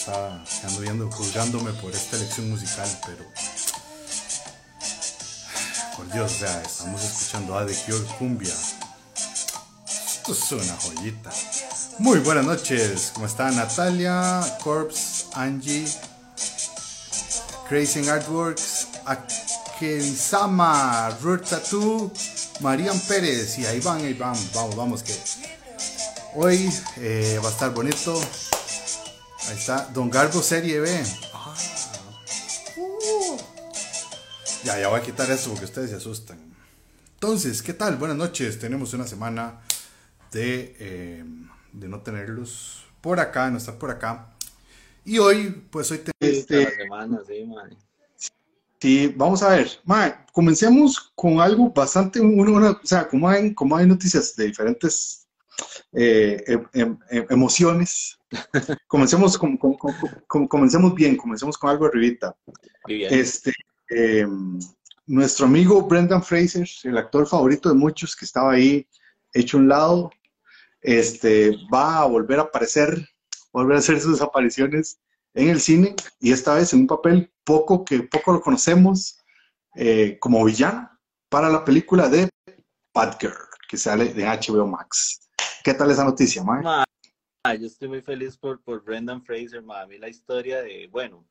está ando viendo, juzgándome por esta elección musical, pero por Dios, o sea, estamos escuchando a The Cure Cumbia. Esto es una joyita. Muy buenas noches, ¿cómo está Natalia, Corpse, Angie, Crazy Artworks, Akerisama, Ruth Tattoo, Marian Pérez y ahí van, ahí van, vamos, vamos que hoy eh, va a estar bonito. Ahí está, Don Garbo Serie B. Ah. Uh. Ya, ya voy a quitar eso porque ustedes se asustan. Entonces, ¿qué tal? Buenas noches. Tenemos una semana de, eh, de no tenerlos por acá, no estar por acá. Y hoy, pues hoy tenemos... Este, semana, sí, Sí, vamos a ver. comencemos con algo bastante, o sea, como hay, como hay noticias de diferentes eh, em, em, em, emociones, comencemos, con, comencemos bien, comencemos con algo arribita. Este, nuestro amigo Brendan Fraser, el actor favorito de muchos que estaba ahí hecho un lado, este, va a volver a aparecer, volver a hacer sus apariciones en el cine y esta vez en un papel poco que poco lo conocemos eh, como villano para la película de Girl que sale de HBO Max. ¿Qué tal esa noticia, Mike? Yo estoy muy feliz por, por Brendan Fraser, ma. a la historia de, bueno,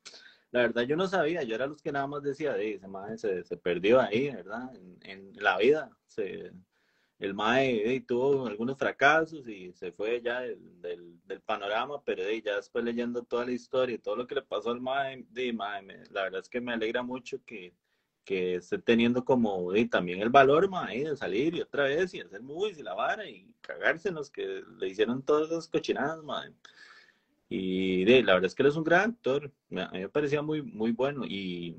la verdad yo no sabía, yo era los que nada más decía, de ese mae se, perdió ahí, ¿verdad? En, la vida, el mae tuvo algunos fracasos y se fue ya del, panorama, pero ya después leyendo toda la historia y todo lo que le pasó al mae, la verdad es que me alegra mucho que, que esté teniendo como también el valor mae, de salir y otra vez y hacer movies y la vara y cagarse en los que le hicieron todas esas cochinadas. Mae. Y la verdad es que él es un gran actor, a mí me parecía muy, muy bueno y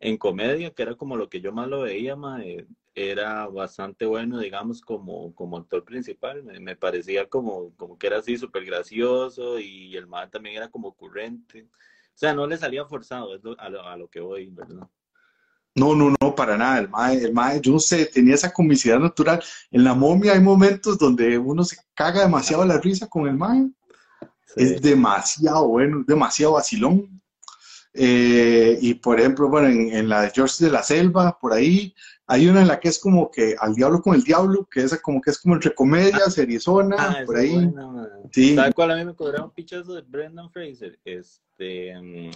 en comedia, que era como lo que yo más lo veía, mae, era bastante bueno, digamos, como, como actor principal. Me, parecía como, como que era así súper gracioso y el mal también era como ocurrente. O sea, no le salía forzado, a, lo, a, lo, que voy, ¿verdad? No, no, no, para nada. El mae, el mae, yo no sé, tenía esa comicidad natural. En la momia hay momentos donde uno se caga demasiado la risa con el mae. Es demasiado bueno, demasiado vacilón. Eh, y por ejemplo, bueno, en, en, la de George de la Selva, por ahí, hay una en la que es como que al diablo con el diablo, que esa como que es como entre comedias, Arizona, ah, por ahí. sí. ¿Sabes cuál a mí me cobraron un pichazo de Brendan Fraser? Este, mm,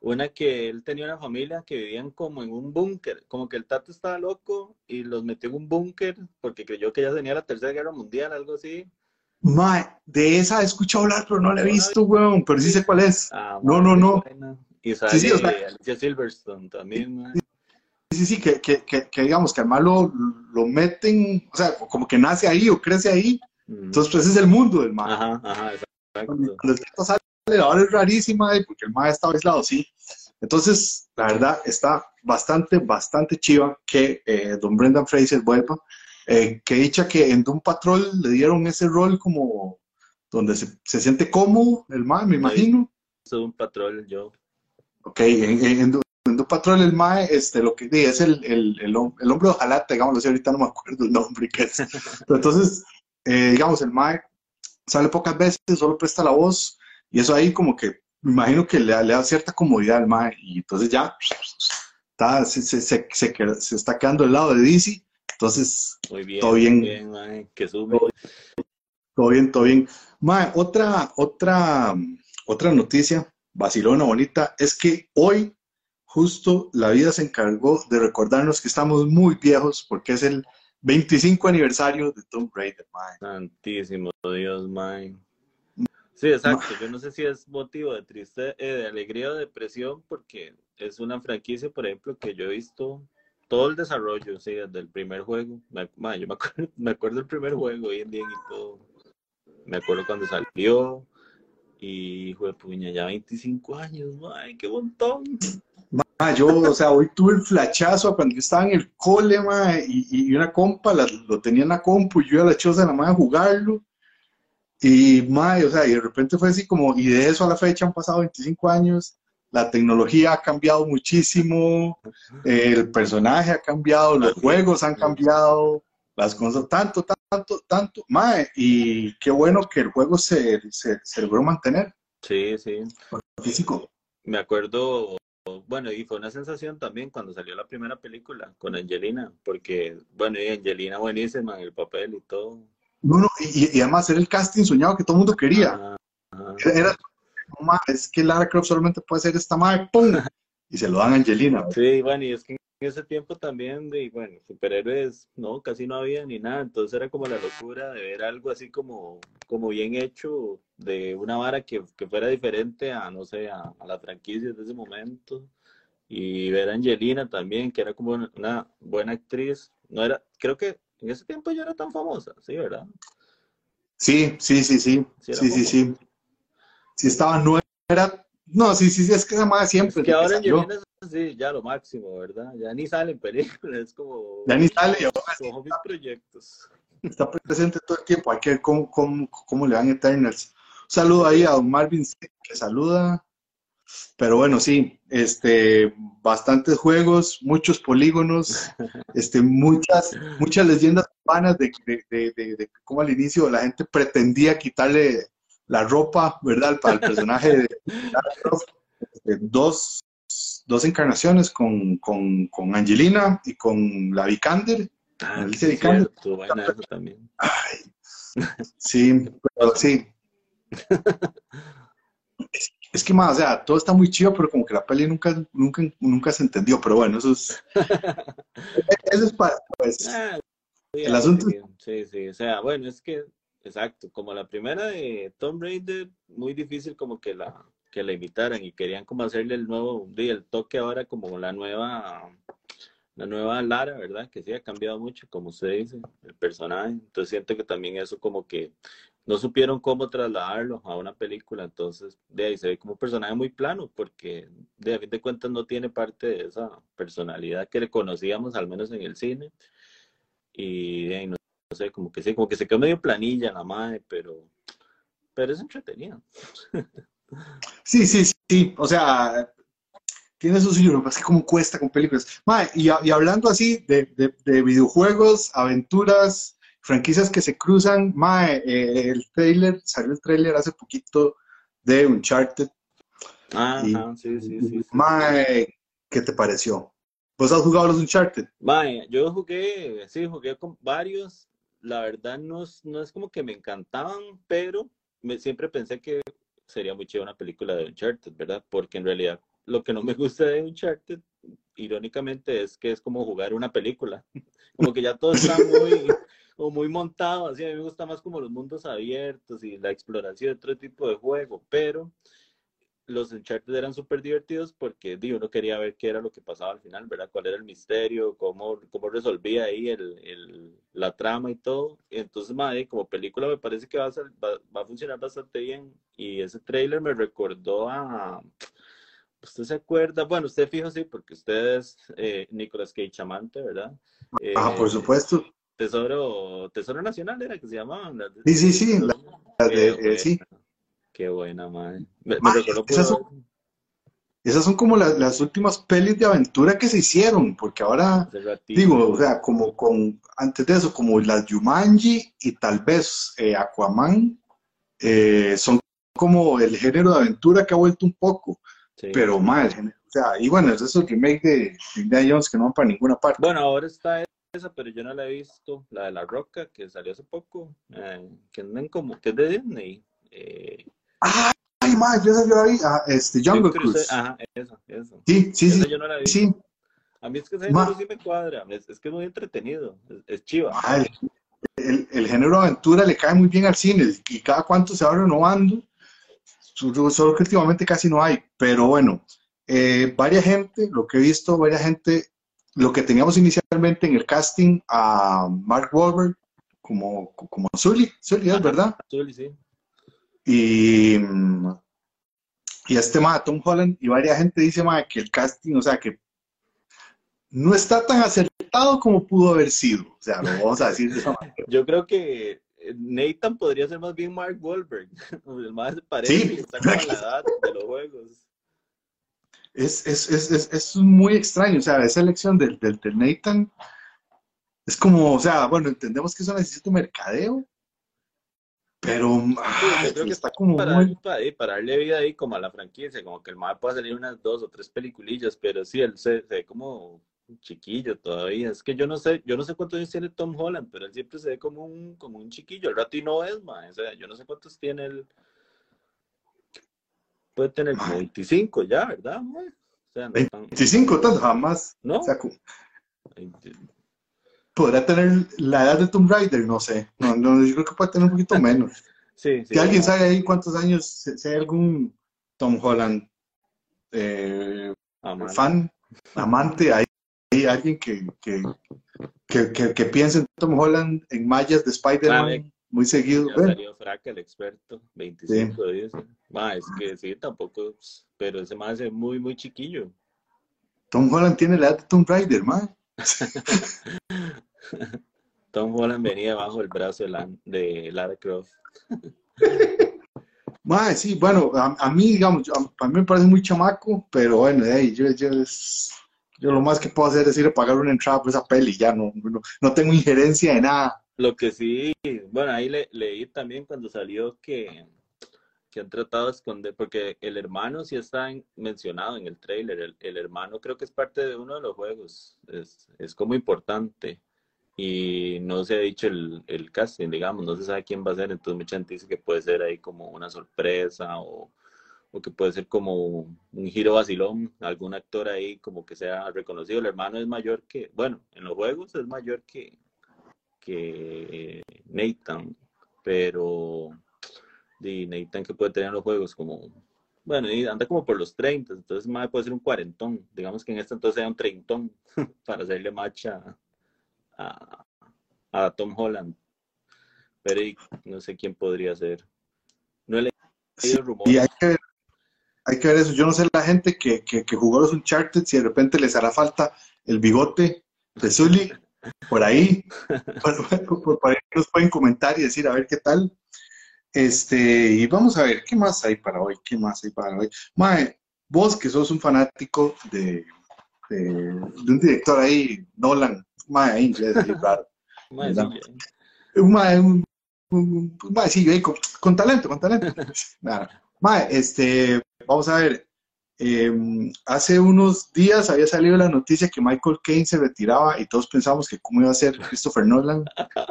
una que él tenía una familia que vivían como en un búnker, como que el tato estaba loco y los metió en un búnker porque creyó que ya tenía la tercera guerra mundial, algo así. Mae, de esa he escuchado hablar, pero no la he visto, weón, pero sí sé cuál es. Ah, no, no, no. Y sale sí, sí, Alicia Silverstone también, mae sí, sí, que, que, que, digamos que al malo lo meten, o sea, como que nace ahí o crece ahí. Entonces, pues ese es el mundo del mal. Ajá, ajá, Cuando el tato sale, ahora es rarísima, eh, porque el mal estaba aislado, sí. Entonces, la verdad, está bastante, bastante chiva que eh, don Brendan Fraser vuelva. Eh, que dicha que en Doom Patrol le dieron ese rol como donde se, se siente cómodo el mal, me imagino. Doom Patrol, yo. Ok, en, en, en Patrol el Mae, este, lo que es el, el, el, hombre de Ojalata, digamos, ahorita no me acuerdo el nombre que es. entonces, eh, digamos, el Mae sale pocas veces, solo presta la voz, y eso ahí como que, me imagino que le, da cierta comodidad al Mae, y entonces ya está, se, se, se, se, está quedando del lado de DC, entonces, muy bien, todo bien. bien que sube. Todo, bien, todo bien. Mae, otra, otra, otra noticia, vacilona, bonita, es que hoy justo la vida se encargó de recordarnos que estamos muy viejos porque es el 25 aniversario de Tomb Raider, Santísimo Dios, man. Sí, exacto. Yo no sé si es motivo de tristeza, eh, de alegría o depresión, porque es una franquicia, por ejemplo, que yo he visto todo el desarrollo, sí, desde el primer juego. yo me acuerdo, me acuerdo del primer juego hoy en día y todo. Me acuerdo cuando salió y, hijo de puña, ya 25 años, ay, qué montón yo, o sea, hoy tuve el flachazo cuando yo estaba en el cole, y, una compa lo tenía en la compu y yo a la choza de la madre a jugarlo. Y, ma, o sea, y de repente fue así como, y de eso a la fecha han pasado 25 años, la tecnología ha cambiado muchísimo, el personaje ha cambiado, los juegos han cambiado, las cosas, tanto, tanto, tanto, ma, y qué bueno que el juego se, se, se logró mantener. Sí, sí. Físico. Me acuerdo, bueno, y fue una sensación también cuando salió la primera película con Angelina, porque, bueno, y Angelina buenísima en el papel y todo. No, no, y, además era el casting soñado que todo el mundo quería. Era, es que Lara Croft solamente puede ser esta madre, ¡pum! Y se lo dan a Angelina. Sí, bueno, y es que en ese tiempo también, de, bueno, superhéroes, no, casi no había ni nada, entonces era como la locura de ver algo así como, como bien hecho, de una vara que, que fuera diferente a, no sé, a, a las franquicias de ese momento, y ver a Angelina también, que era como una buena actriz, no era, creo que en ese tiempo ya era tan famosa, ¿sí, verdad? Sí, sí, sí, sí. Sí, sí, sí, sí. Sí estaba nueva, era... No, sí, sí, sí, es que se llamaba siempre. Es que ahora que en sí, ya lo máximo, ¿verdad? Ya ni salen películas, es como... Ya ni sale, como mis proyectos. Está presente todo el tiempo, hay que ver cómo, cómo, cómo le van Eternals. Un saludo ahí a don Marvin que saluda. Pero bueno, sí, este, bastantes juegos, muchos polígonos, este, muchas, muchas leyendas urbanas de, de, de, de, cómo al inicio la gente pretendía quitarle la ropa, ¿verdad? Para el personaje de este, dos dos encarnaciones con, con, con, Angelina y con la Vikander. Ah, cierto, buena también. sí, pero sí. es, que más, o sea, todo está muy chido, pero como que la peli nunca, nunca, nunca se entendió, pero bueno, eso es, eso es para, pues, ah, el asunto. Sí, sí, o sea, bueno, es que, exacto, como la primera de Tom Raider, muy difícil como que la, que la imitaran y querían como hacerle el nuevo, el toque ahora como la nueva, la nueva Lara, ¿verdad? Que sí ha cambiado mucho, como usted dice, el personaje. Entonces siento que también eso como que no supieron cómo trasladarlo a una película, entonces de ahí se ve como un personaje muy plano, porque de a fin de cuentas no tiene parte de esa personalidad que le conocíamos, al menos en el cine. Y de ahí no, sé, como que sí, como que se quedó medio planilla la madre, pero, pero es entretenido. Sí, sí, sí. O sea, tiene su suyo, es que como cuesta con películas. y, hablando así de, videojuegos, aventuras, franquicias que se cruzan, mae, eh, el trailer, salió el trailer hace poquito de Uncharted. Ah, sí, sí, sí, Mae, ¿qué te pareció? ¿Vos has jugado los Uncharted? Mae, yo jugué, sí, jugué con varios. La verdad no, no es como que me encantaban, pero me, siempre pensé que sería muy chido una película de Uncharted, ¿verdad? Porque en realidad lo que no me gusta de Uncharted, irónicamente, es que es como jugar una película. Como que ya todo está muy, muy montado, así a mí me gusta más como los mundos abiertos y la exploración de otro tipo de juego, pero los Uncharted eran súper divertidos porque digo, uno quería ver qué era lo que pasaba al final, ¿verdad? Cuál era el misterio, cómo, cómo resolvía ahí el, el, la trama y todo. entonces, madre, como película me parece que va a, va, a funcionar bastante bien. Y ese trailer me recordó a... ¿Usted se acuerda? Bueno, usted fijo, sí, porque usted es eh, Nicolas Cage amante, ¿verdad? ah, por supuesto. Tesoro, Tesoro Nacional era que se llamaban. Sí, sí, sí. La, de, eh, sí. Qué buena, madre. esas, son, como las, últimas pelis de aventura que se hicieron, porque ahora, digo, o sea, como con, antes de eso, como las Yumanji y tal vez eh, Aquaman, eh, son como el género de aventura que ha vuelto un poco, pero mal, o sea, y bueno, es eso el remake de Indiana Jones que no van para ninguna parte. Bueno, ahora está esa, pero yo no la he visto, la de La Roca, que salió hace poco, eh, que, como, que es de Disney. Eh, Ay, madre, esa yo la vi. Ah, este, Jungle Cruise. Ajá, eso, eso. Sí, sí, sí. Yo no la vi. Sí. A mí es que ese género sí me cuadra. Es, es, que es muy entretenido. Es, chiva. el, el, género aventura le cae muy bien al cine y cada cuanto se va renovando. Solo que últimamente casi no hay. Pero bueno, eh, varias gente, lo que he visto, varias gente, lo que teníamos inicialmente en el casting a Mark Wahlberg como, como Sully, Sully es verdad. Sully, sí. Y, y este ma, Tom Holland, y varias gente dice ma, que el casting, o sea, que no está tan acertado como pudo haber sido. O sea, lo vamos a decir de esa manera. Yo creo que Nathan podría ser más bien Mark Wahlberg. El más parece sí. que está con la edad de los juegos. Es, es, es, es, muy extraño, o sea, esa elección del, del, del Nathan es como, o sea, bueno, entendemos que eso necesita un mercadeo, Pero ay, yo creo que está como para, muy... para, para darle vida ahí como a la franquicia, como que el mae pueda salir unas dos o tres peliculillas, pero sí, él se, se ve como un chiquillo todavía. Es que yo no sé, yo no sé cuántos años tiene Tom Holland, pero él siempre se ve como un, como un chiquillo. El rato y no es, mae. O sea, yo no sé cuántos tiene él. Puede tener como Mae. 25 ya, ¿verdad? O sea, no tan... 25, tanto jamás. ¿No? O sea, como- podrá tener la edad de Tomb Raider, no sé. No, no, yo creo que puede tener un poquito menos. Sí, sí. Si alguien sabe ahí cuántos años, si hay algún Tom Holland eh, fan, amante, hay, hay alguien que, que, que, que, que piense en Tom Holland en mallas de Spider-Man. Muy seguido. Ya Bueno, salió Fraca, el experto, 25 dice. Ma, es que sí, tampoco, pero ese más es muy, muy chiquillo. Tom Holland tiene la edad de Tomb Raider, man. Tom Holland venía bajo el brazo de, la- de Lara Croft. Mae, sí, bueno, a, a mí, digamos, a, a mí me parece muy chamaco, pero bueno, ahí, yo, yo, es- yo lo más que puedo hacer es ir a pagar una entrada por esa peli, ya no, no, no tengo injerencia de nada. Lo que sí, bueno, ahí le, leí también cuando salió que, que han tratado de esconder, porque el hermano sí está en- mencionado en el trailer, el, hermano creo que es parte de uno de los juegos, es, es como importante. Y no se ha dicho el, el casting, digamos, no se sabe quién va a ser, entonces mucha gente dice que puede ser ahí como una sorpresa o, o que puede ser como un giro vacilón, algún actor ahí como que sea reconocido. El hermano es mayor que, bueno, en los juegos es mayor que, que Nathan, pero de Nathan que puede tener en los juegos como, bueno, y anda como por los 30, entonces más puede ser un cuarentón, digamos que en este entonces sea un treintón para hacerle matcha a, a Tom Holland, pero y no sé quién podría ser. No he leído Sí, rumores. y hay que ver, hay que ver eso. Yo no sé la gente que, que, que jugó los Uncharted, si de repente les hará falta el bigote de Zully por ahí. Por, por ahí nos pueden comentar y decir a ver qué tal. Este, y vamos a ver, ¿qué más hay para hoy? ¿Qué más hay para hoy? Mae, vos que sos un fanático de, de, de un director ahí, Nolan, mae, inglés, ahí raro. Mae, sí, mae, un, un- un maecillo ahí con, con talento, con talento. Nada. Mae, este, vamos a ver. Eh, hace unos días había salido la noticia que Michael Caine se retiraba y todos pensamos que cómo iba a ser Christopher Nolan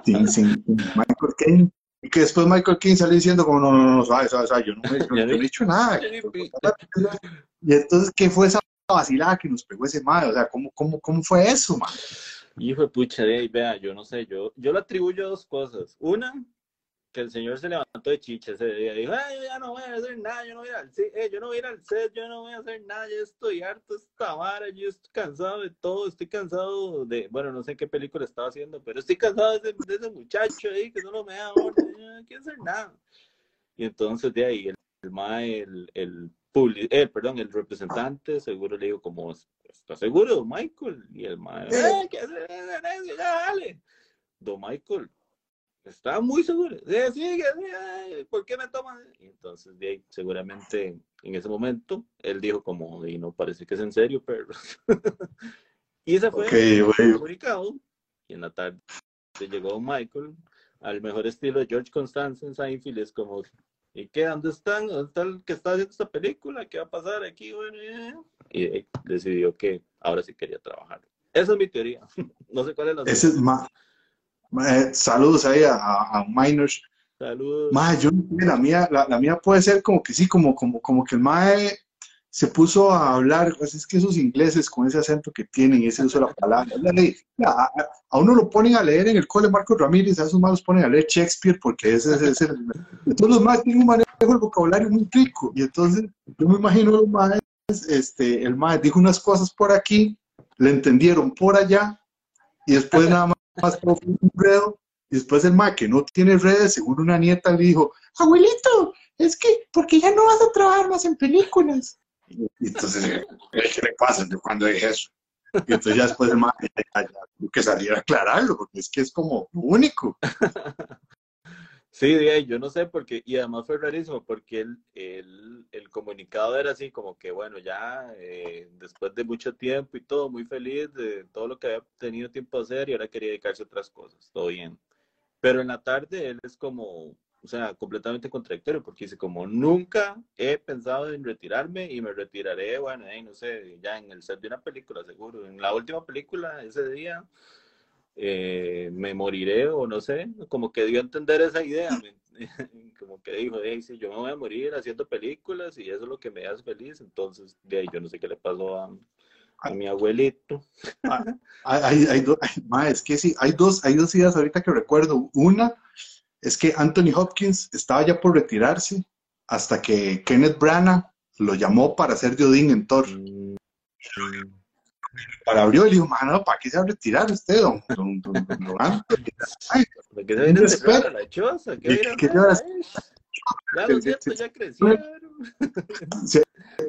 sin, sin Michael Caine. Y que después Michael Caine salió diciendo como, no, no, no, suave, suave, yo no, me- yo no he hecho nada. Y entonces, ¿qué fue esa vacilada que nos pegó ese mae? O sea, ¿cómo, cómo, cómo fue eso, mae? Hijo de pucha, de ahí, vea, yo no sé, yo, yo lo atribuyo a dos cosas. Una, que el señor se levantó de chicha ese día dijo, ay, yo ya no voy a hacer nada, yo no voy a ir al set, eh, yo no voy a ir al set, yo no voy a hacer nada, ya estoy harto de esta vara, yo estoy cansado de todo, estoy cansado de, bueno, no sé qué película estaba haciendo, pero estoy cansado de ese, de ese muchacho ahí que solo me da orden, yo no quiero hacer nada. Y entonces de ahí, el, el el, el, eh, perdón, el representante, seguro le digo como, ¿está seguro, Michael? Y el mae, eh, ¿qué hacer? Ya, dale. Don Michael, está muy seguro. Sí, sí, sí, ¿por qué me toman? Y entonces, de ahí, seguramente en ese momento, él dijo como, y no parece que es en serio, pero... y ese fue Ok, el comunicado. Y en la tarde llegó Michael al mejor estilo de George Constance en Seinfeld. Es como, ¿y qué? ¿Dónde están? ¿Dónde está el que está haciendo esta película? ¿Qué va a pasar aquí? Bueno, y de ahí decidió que ahora sí quería trabajar. Esa es mi teoría. No sé cuál es la Ese es ma- eh, saludos ahí a, a, a Miners. Saludos. Yo la mía, la, la mía puede ser como que sí, como, como, como que el Mae se puso a hablar, pues es que esos ingleses con ese acento que tienen y ese uso de la palabra, a, uno lo ponen a leer en el cole Marcos Ramírez, a esos más los ponen a leer Shakespeare porque ese es el... Entonces los más tienen un manejo del vocabulario muy rico y entonces yo me imagino los maes, este, el Mae dijo unas cosas por aquí, le entendieron por allá y después nada más fue un enredo y después el ma que no tiene redes, según una nieta le dijo, abuelito, es que, porque ya no vas a trabajar más en películas. Y entonces, ¿qué le pasa? ¿De cuándo dije eso? Y entonces ya después el ma que salir a aclararlo, porque es que es como único. Sí, yo no sé por qué, y además fue rarísimo porque el, el, el comunicado era así como que, bueno, ya eh, después de mucho tiempo y todo, muy feliz de todo lo que había tenido tiempo de hacer y ahora quería dedicarse a otras cosas, todo bien. Pero en la tarde él es como, o sea, completamente contradictorio, porque dice, como nunca he pensado en retirarme y me retiraré, bueno, no sé, ya en el set de una película, seguro. En la última película, ese día, eh, me moriré o no sé, como que dio a entender esa idea, como que dijo, dice, yo me voy a morir haciendo películas y eso es lo que me hace feliz, entonces, de ahí yo no sé qué le pasó a, a mi abuelito. Ah, hay, hay, es que sí, hay dos, hay dos ideas ahorita que recuerdo. Una es que Anthony Hopkins estaba ya por retirarse hasta que Kenneth Branagh lo llamó para ser de Odín en Thor. Mm. Para abrió le dijo, mano, ¿para qué se va a retirar usted, don, don, don? ¿Para qué se viene a la choza? ¿Qué, ¿Qué, ya los ya crecieron.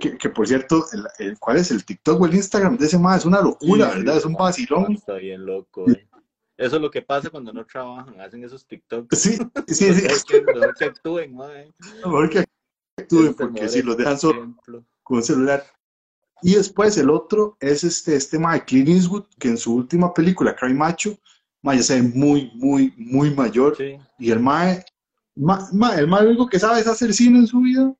Que, por cierto, el, ¿cuál es el TikTok o el Instagram de ese más? Es una locura, ¿verdad? Es un vacilón. Está bien loco. Eh. Eso es lo que pasa cuando no trabajan, hacen esos TikToks. Sí, sí, sí. Mejor que, actúen, mae. Mejor que actúen, porque si los dejan solo con un celular. Y después el otro es este, este mae, Clint Eastwood, que en su última película, Cry Macho, mae, ya se ve muy, muy, muy mayor. Y el mae, el mae único que sabe es hacer cine en su vida.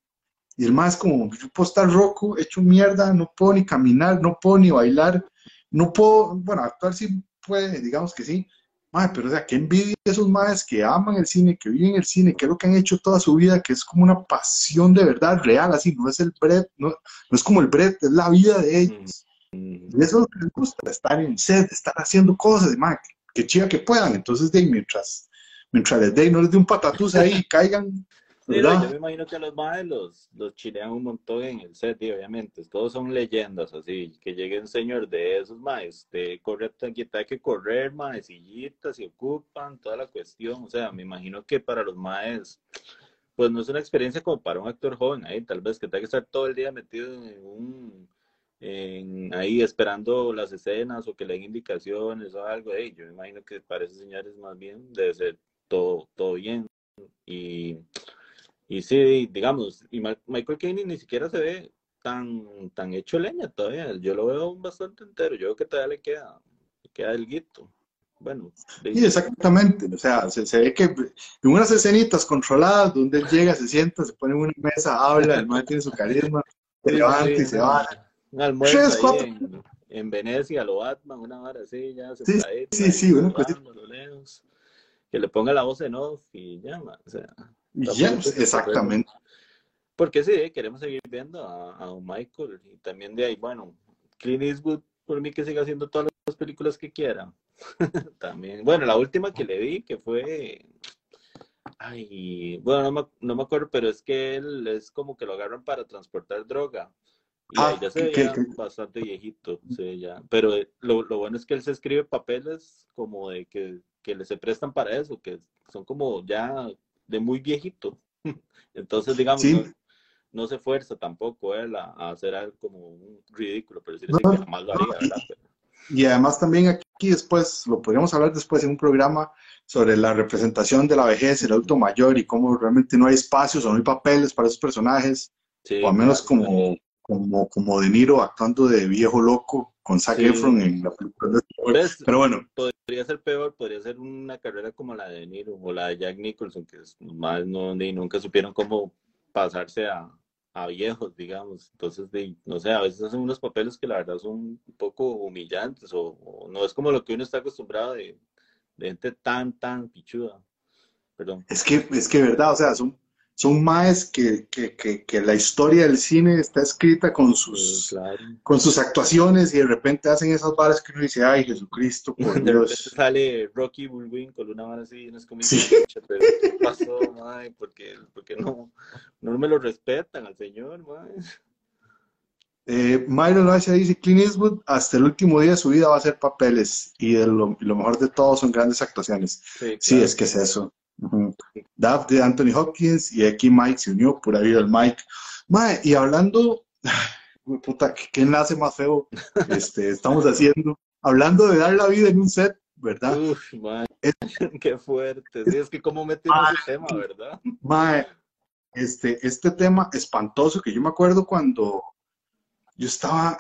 Y el mae es como, yo puedo estar roco, hecho mierda, no puedo ni caminar, no puedo ni bailar, no puedo, bueno, actuar sí puede, digamos que sí. Madre, pero o sea, qué envidia esos madres que aman el cine, que viven el cine, que es lo que han hecho toda su vida, que es como una pasión de verdad real, así, no es el bread, no, no es como el bread, es la vida de ellos. Mm. Y eso es lo que les gusta, estar en set, estar haciendo cosas, madre, que chica que puedan. Entonces, de mientras, mientras les den, no les dé un patatús ahí, caigan yo me imagino que a los más los, los chilean un montón en el set, y obviamente. Todos son leyendas, así. Que llegue un señor de esos más, de corre, hay que correr, más, sillitas, se ocupan, toda la cuestión. O sea, me imagino que para los más, pues no es una experiencia como para un actor joven, ahí, tal vez que tenga que estar todo el día metido en un. En, ahí esperando las escenas o que le den indicaciones o algo. Hey, yo me imagino que para esos señores más bien debe ser todo, todo bien. Y y sí, digamos, y Michael Caine ni siquiera se ve tan, tan hecho leña todavía. Yo lo veo bastante entero. Yo creo que todavía le queda, le queda el guito. Bueno. Sí, exactamente. O sea, se, ve que en unas escenitas controladas, donde él llega, se sienta, se pone en una mesa, habla, el man tiene su carisma, se levanta y se va. Un almuerzo en, en, Venecia, lo Batman, una hora así, ya se Sí, sí, sí, una Que le ponga la voz en off y ya, o sea. Ya, exactamente. Porque sí, queremos seguir viendo a, a Michael y también de ahí, bueno, Clint Eastwood, por mí que siga haciendo todas las películas que quiera. también, bueno, la última que le vi, que fue, ay, bueno, no me, no me acuerdo, pero es que él es como que lo agarran para transportar droga. Y ah, ya se veía bastante viejito, sí, ya. Pero lo, lo, bueno es que él se escribe papeles como de que, que le se prestan para eso, que son como ya de muy viejito. Entonces, digamos, no, se esfuerza tampoco él a, hacer algo como un ridículo, pero sí, que jamás lo haría, ¿verdad? Y además también aquí después, lo podríamos hablar después en un programa sobre la representación de la vejez, el adulto mayor y cómo realmente no hay espacios o no hay papeles para esos personajes, o al menos como, como, como De Niro actuando de viejo loco con Zac Efron en la película. Pero bueno. Podría ser peor, podría ser una carrera como la de Niro o la de Jack Nicholson, que es más no, ni nunca supieron cómo pasarse a, a viejos, digamos. Entonces, no sé, a veces hacen unos papeles que la verdad son un poco humillantes o, no es como lo que uno está acostumbrado de, de gente tan, tan pichuda. Perdón. Es que, es que verdad, o sea, son son más que, que, que, la historia del cine está escrita con sus, con sus actuaciones y de repente hacen esas balas que uno dice, ay Jesucristo, por de Dios. sale Rocky Bullwin con una bala así, no es como sí. pero ¿qué pasó, mae? Porque, porque no, no me lo respetan al señor, mae. Eh, Myron Loaiza dice, Clint Eastwood hasta el último día de su vida va a hacer papeles y lo, lo mejor de todo son grandes actuaciones. sí es que es eso. Dav de Anthony Hopkins y aquí Mike se unió, por ahí el Mike. y hablando, puta, ¿qué enlace más feo este, estamos haciendo? Hablando de dar la vida en un set, ¿verdad? Uf, qué fuerte. Sí, es que cómo metemos ese tema, ¿verdad? Mae, este, este tema espantoso que yo me acuerdo cuando yo estaba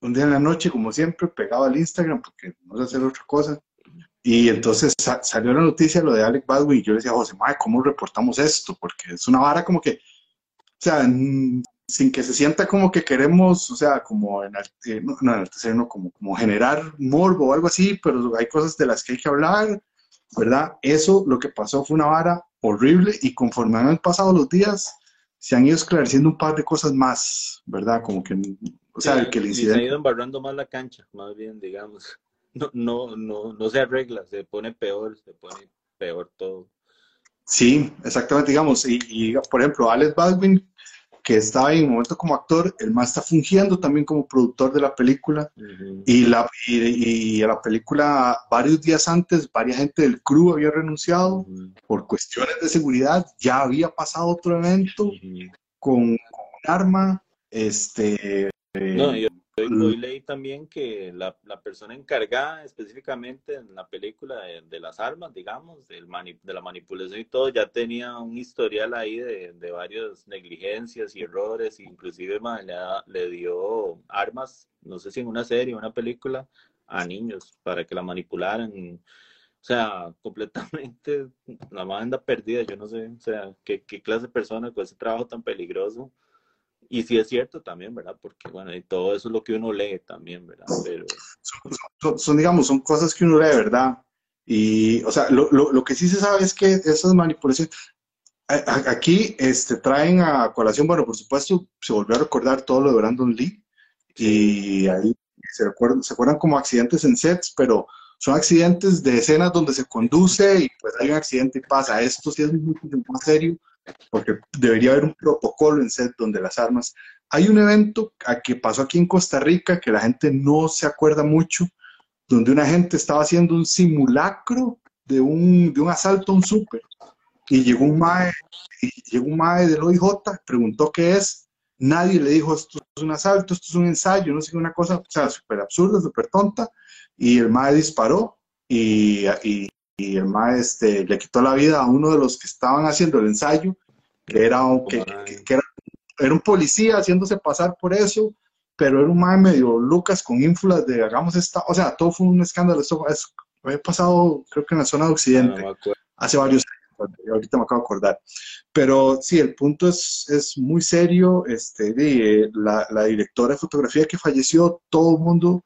un día en la noche, como siempre, pegado al Instagram, porque no sé hacer otra cosa Y entonces salió la noticia lo de Alec Baldwin y yo le decía, José, madre, ¿cómo reportamos esto? Porque es una vara como que, o sea, sin que se sienta como que queremos, o sea, como en, el, no, en el terreno, como, como generar morbo o algo así, pero hay cosas de las que hay que hablar, ¿verdad? Eso lo que pasó fue una vara horrible y conforme han pasado los días, se han ido esclareciendo un par de cosas más, ¿verdad? Como que, o sea, el que el incidente... Se ha ido embarrando más la cancha, más bien, digamos. No, no, no, no se arregla, se pone peor, se pone peor todo. Sí, exactamente, digamos, y, y por ejemplo, Alex Baldwin que estaba en un momento como actor, el más está fungiendo también como productor de la película. y, la, y, a la película, varios días antes, varias gente del crew había renunciado por cuestiones de seguridad. Ya había pasado otro evento con, un arma. Este, no, yo, Hoy, leí también que la, la, persona encargada específicamente en la película de, las armas, digamos, del de la manipulación y todo, ya tenía un historial ahí de, de varias negligencias y errores, inclusive le, le, dio armas, no sé si en una serie o una película, a niños para que la manipularan. O sea, completamente la banda perdida, yo no sé, o sea, qué, qué clase de persona con ese trabajo tan peligroso y sí es cierto también, ¿verdad? Porque, bueno, y todo eso es lo que uno lee también, ¿verdad? Pero... Son, digamos, son cosas que uno lee, ¿verdad? Y, o sea, lo, lo, lo que sí se sabe es que esas manipulaciones, aquí este, traen a colación, bueno, por supuesto, se volvió a recordar todo lo de Brandon Lee, y ahí se acuerdan, se acuerdan como accidentes en sets, pero son accidentes de escenas donde se conduce y pues hay un accidente y pasa. Esto sí es mucho más serio porque debería haber un protocolo en set donde las armas. Hay un evento que pasó aquí en Costa Rica que la gente no se acuerda mucho, donde una gente estaba haciendo un simulacro de un, de un asalto a un súper y llegó un mae, y llegó un mae del OIJ, preguntó qué es, nadie le dijo esto es un asalto, esto es un ensayo, no sé qué, una cosa, súper absurda, súper tonta, y el mae disparó y, y, y el maestro este, le quitó la vida a uno de los que estaban haciendo el ensayo, que era, que, era, un policía haciéndose pasar por eso, pero era un maestro medio Lucas con ínfulas de hagamos esta, o sea, todo fue un escándalo, eso, había pasado creo que en la zona de Occidente, hace varios años, ahorita me acabo de acordar. Pero sí, el punto es, es muy serio, este, de, la, la directora de fotografía que falleció, todo el mundo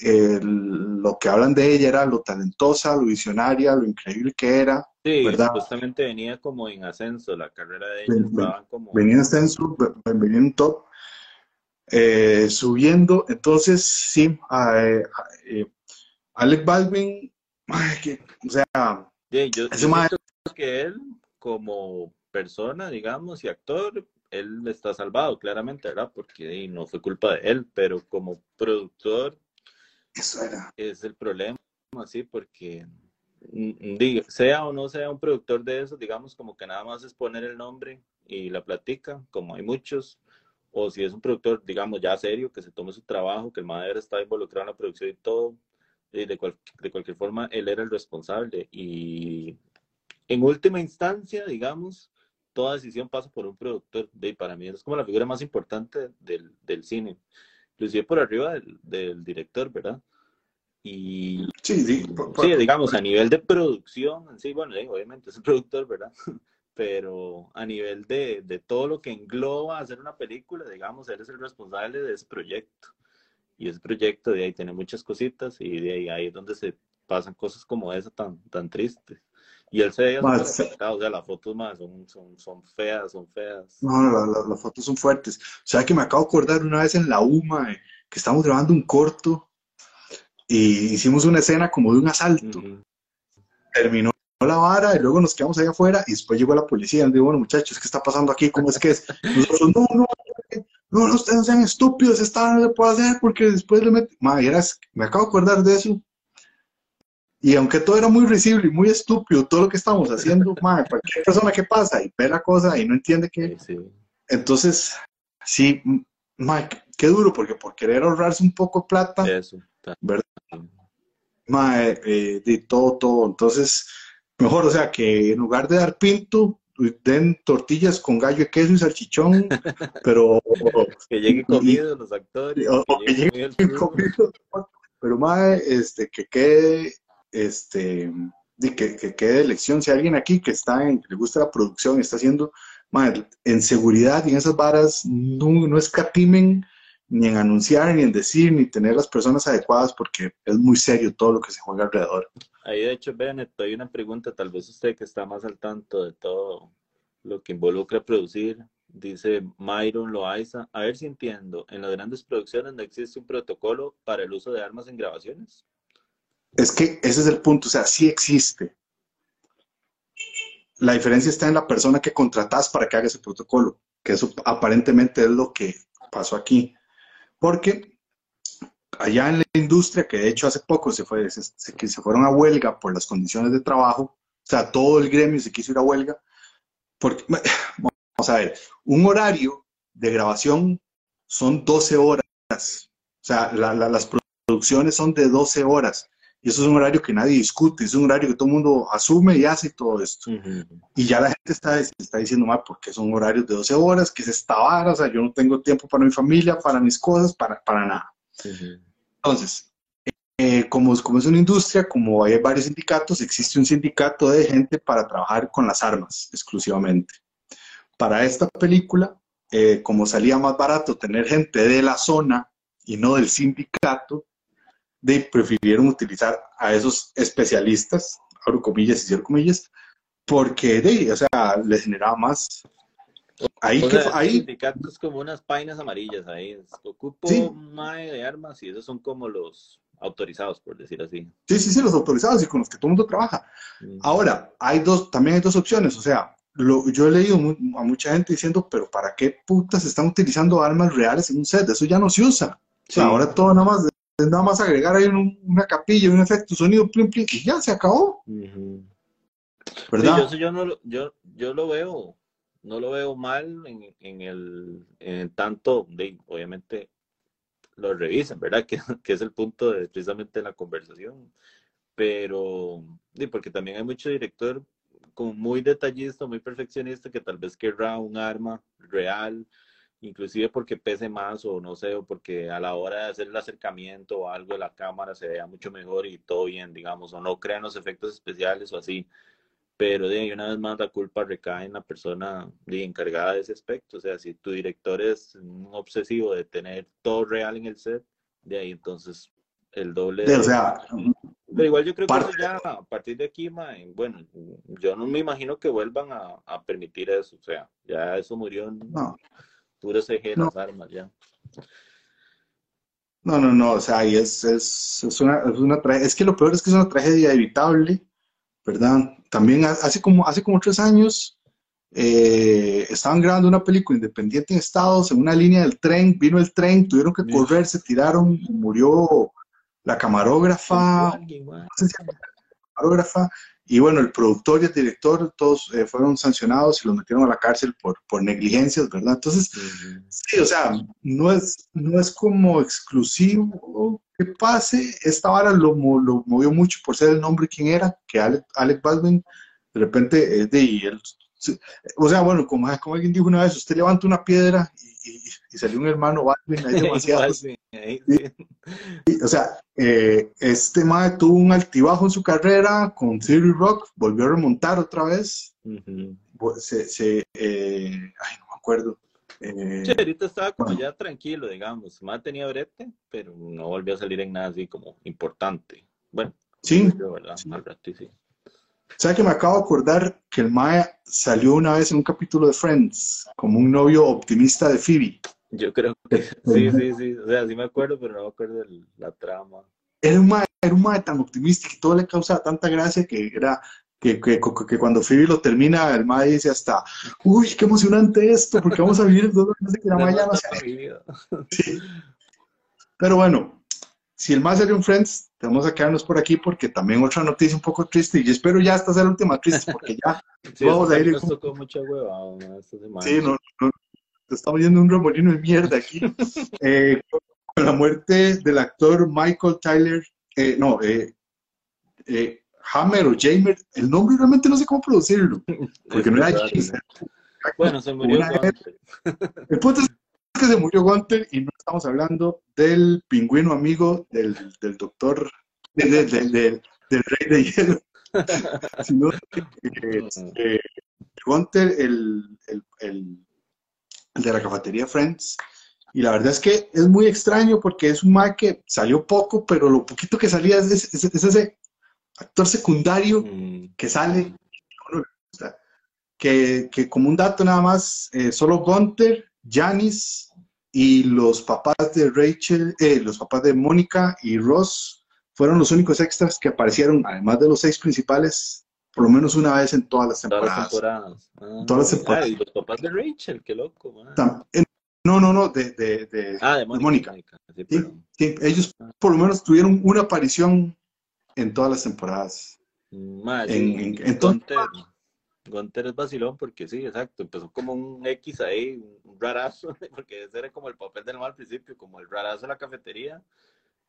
lo que hablan de ella era lo talentosa, lo visionaria, lo increíble que era. Sí, ¿verdad? justamente venía como en ascenso la carrera de ella. Venía en ascenso, venía en top, eh, subiendo. Entonces, sí, eh, eh, Alec Baldwin, o sea, yo, que él, como persona, digamos, y actor, él está salvado, claramente, ¿verdad? Porque no fue culpa de él, pero como productor, eso era. Es el problema, así, porque mm, diga, sea o no sea un productor de eso, digamos, como que nada más es poner el nombre y la platica, como hay muchos, o si es un productor, digamos, ya serio, que se tome su trabajo, que el madre está involucrado en la producción y todo, y de, de cualquier forma, él era el responsable. Y en última instancia, digamos, toda decisión pasa por un productor, y para mí es como la figura más importante del, del cine inclusive por arriba del, director, ¿verdad? Y sí, sí, digamos, a nivel de producción, sí, bueno, obviamente es el productor, ¿verdad? Pero a nivel de, de, todo lo que engloba hacer una película, digamos, él es el responsable de ese proyecto. Y ese proyecto de ahí tiene muchas cositas y de ahí, ahí es donde se pasan cosas como esa tan, tan tristes. Y él se veía o sea, las fotos más son, son, son feas, son feas. No, las fotos son fuertes. O sea, que me acabo de acordar una vez en la UMA, eh, que estábamos grabando un corto y hicimos una escena como de un asalto. Terminó la vara y luego nos quedamos ahí afuera y después llegó la policía y nos dijo, bueno, muchachos, ¿qué está pasando aquí? ¿Cómo es que es? Nosotros, no, no, no, no, ustedes sean estúpidos, esta no se puede hacer porque después le meten... me acabo de acordar de eso y aunque todo era muy risible y muy estúpido, todo lo que estamos haciendo, cualquier persona que pasa y ve la cosa y no entiende que... Entonces, sí, Mike, qué duro, porque por querer ahorrarse un poco de plata, Eso, ¿verdad? eh, de todo, todo. Entonces, mejor, o sea, que en lugar de dar pinto, den tortillas con gallo de queso y salchichón, pero... que lleguen comidos los actores. que, lleguen comidos, pero, más este, que quede este, de que, que quede elección. Si alguien aquí que está en, que le gusta la producción, está haciendo, madre, en seguridad y en esas varas, no, no escatimen ni en anunciar, ni en decir, ni tener las personas adecuadas, porque es muy serio todo lo que se juega alrededor. Ahí, de hecho, vean, hay una pregunta, tal vez usted que está más al tanto de todo lo que involucra producir, dice Myron Loaiza, a ver si entiendo, en las grandes producciones no existe un protocolo para el uso de armas en grabaciones. Es que ese es el punto, o sea, sí existe. La diferencia está en la persona que contratas para que haga ese protocolo, que eso aparentemente es lo que pasó aquí. Porque allá en la industria, que de hecho hace poco se, fue, se, fueron a huelga por las condiciones de trabajo, o sea, todo el gremio se quiso ir a huelga, porque, vamos a ver, un horario de grabación son 12 horas, o sea, las producciones son de 12 horas. Y eso es un horario que nadie discute, es un horario que todo el mundo asume y hace todo esto. Y ya la gente está, está diciendo, mal porque son horarios de 12 horas, que es esta vara, o sea, yo no tengo tiempo para mi familia, para mis cosas, para, para nada. Entonces, eh, como, como es una industria, como hay varios sindicatos, existe un sindicato de gente para trabajar con las armas exclusivamente. Para esta película, eh, como salía más barato tener gente de la zona y no del sindicato, de, prefirieron utilizar a esos especialistas, abro comillas y cierro comillas, porque de, o sea, les generaba más. Ahí, que, ahí... sindicatos como unas páginas amarillas ahí. Ocupo sí. mae de armas y esos son como los autorizados, por decir así. Sí, sí, sí, los autorizados y con los que todo el mundo trabaja. Mm. Ahora, hay dos, también hay dos opciones, o sea, lo, yo he leído a mucha gente diciendo, pero ¿para qué putas están utilizando armas reales en un set? Eso ya no se usa. O sea, ahora todo nada más nada más agregar ahí una capilla, un efecto, sonido, plim, plim, y ya se acabó. ¿Verdad? yo, yo, no, yo, yo lo veo, no lo veo mal en, en el, en tanto, de, obviamente lo revisen, ¿verdad? Que, que, es el punto de precisamente la conversación. Pero, sí, porque también hay mucho director como muy detallista, muy perfeccionista, que tal vez querrá un arma real, inclusive porque pese más o no sé, o porque a la hora de hacer el acercamiento o algo de la cámara se vea mucho mejor y todo bien, digamos, o no crean los efectos especiales o así. Pero de una vez más la culpa recae en la persona de, encargada de ese aspecto. O sea, si tu director es un obsesivo de tener todo real en el set, de ahí entonces el doble. De, o sea, pero igual yo creo que eso ya a partir de aquí, bueno, yo no me imagino que vuelvan a, a, permitir eso. O sea, ya eso murió. En, no puro CG no. las armas ya. No, no, no, o sea, y es, es, es una, es una es que lo peor es que es una tragedia evitable, ¿verdad? También hace como, hace como tres años eh, estaban grabando una película independiente en Estados, en una línea del tren, vino el tren, tuvieron que correr, se tiraron, murió la camarógrafa, la camarógrafa, y bueno, el productor y el director todos eh, fueron sancionados y los metieron a la cárcel por, por negligencias, ¿verdad? Entonces, sí, o sea, no es, no es como exclusivo que pase. Esta vara lo, lo movió mucho por ser el nombre quien era, que Alec, Alec Baldwin, de repente, es de, y él, o sea, bueno, como, como alguien dijo una vez, usted levanta una piedra y, y salió un hermano Baldwin, hay demasiados. o sea, eh, este mae tuvo un altibajo en su carrera con Theory Rock, volvió a remontar otra vez. se, se eh, ay, no me acuerdo. Eh, sí, ahorita estaba como ya tranquilo, digamos. Más tenía brete, pero no volvió a salir en nada así como importante. Bueno, sí. ¿verdad? sí. Al rato, sí. ¿Sabe que me acabo de acordar que el Maya salió una vez en un capítulo de Friends como un novio optimista de Phoebe? Yo creo que sí, sí, sí. O sea, sí me acuerdo, pero no me acuerdo de la trama. Era un mae, era un tan optimista que todo le causaba tanta gracia que era que, que, que, cuando Phoebe lo termina, el mae dice hasta, uy, qué emocionante esto, porque vamos a vivir el dolor de que la mae ya no se sí. Pero bueno, si el mae salió en Friends, tenemos que quedarnos por aquí porque también otra noticia un poco triste y espero ya esta sea la última triste porque ya sí, vamos a ir. Nos tocó mucha hueva, Sí, no, no, estamos viendo un remolino de mierda aquí. eh, con la muerte del actor Michael Tyler, eh, no, eh, eh, Hammer o Jamer, el nombre realmente no sé cómo producirlo, porque no era Bueno, se murió. El punto es que se murió Gunter y no estamos hablando del pingüino amigo del, del doctor, del, del, del, Rey de Hielo, sino que eh, Gunter, el, el, el, de la cafetería Friends, y la verdad es que es muy extraño porque es un Mae que salió poco, pero lo poquito que salía es, es, es ese actor secundario Mm, que sale, que, que como un dato nada más, eh, solo Gunter, Janice y los papás de Rachel, eh, los papás de Mónica y Ross fueron los únicos extras que aparecieron, además de los seis principales, por lo menos una vez en todas las todas las temporadas. temporadas. Ah, Todas las temporadas. ah, y los papás de Rachel, qué loco. man. Eh, No, no, no, de, de, de- Ah, de Mónica. Sí, Sí, ellos por lo menos tuvieron una aparición en todas las temporadas. Ma, En- en- Gunter, es vacilón porque sí, exacto, empezó como un X ahí, un rarazo, porque ese era como el papel del mal al principio, como el rarazo de la cafetería,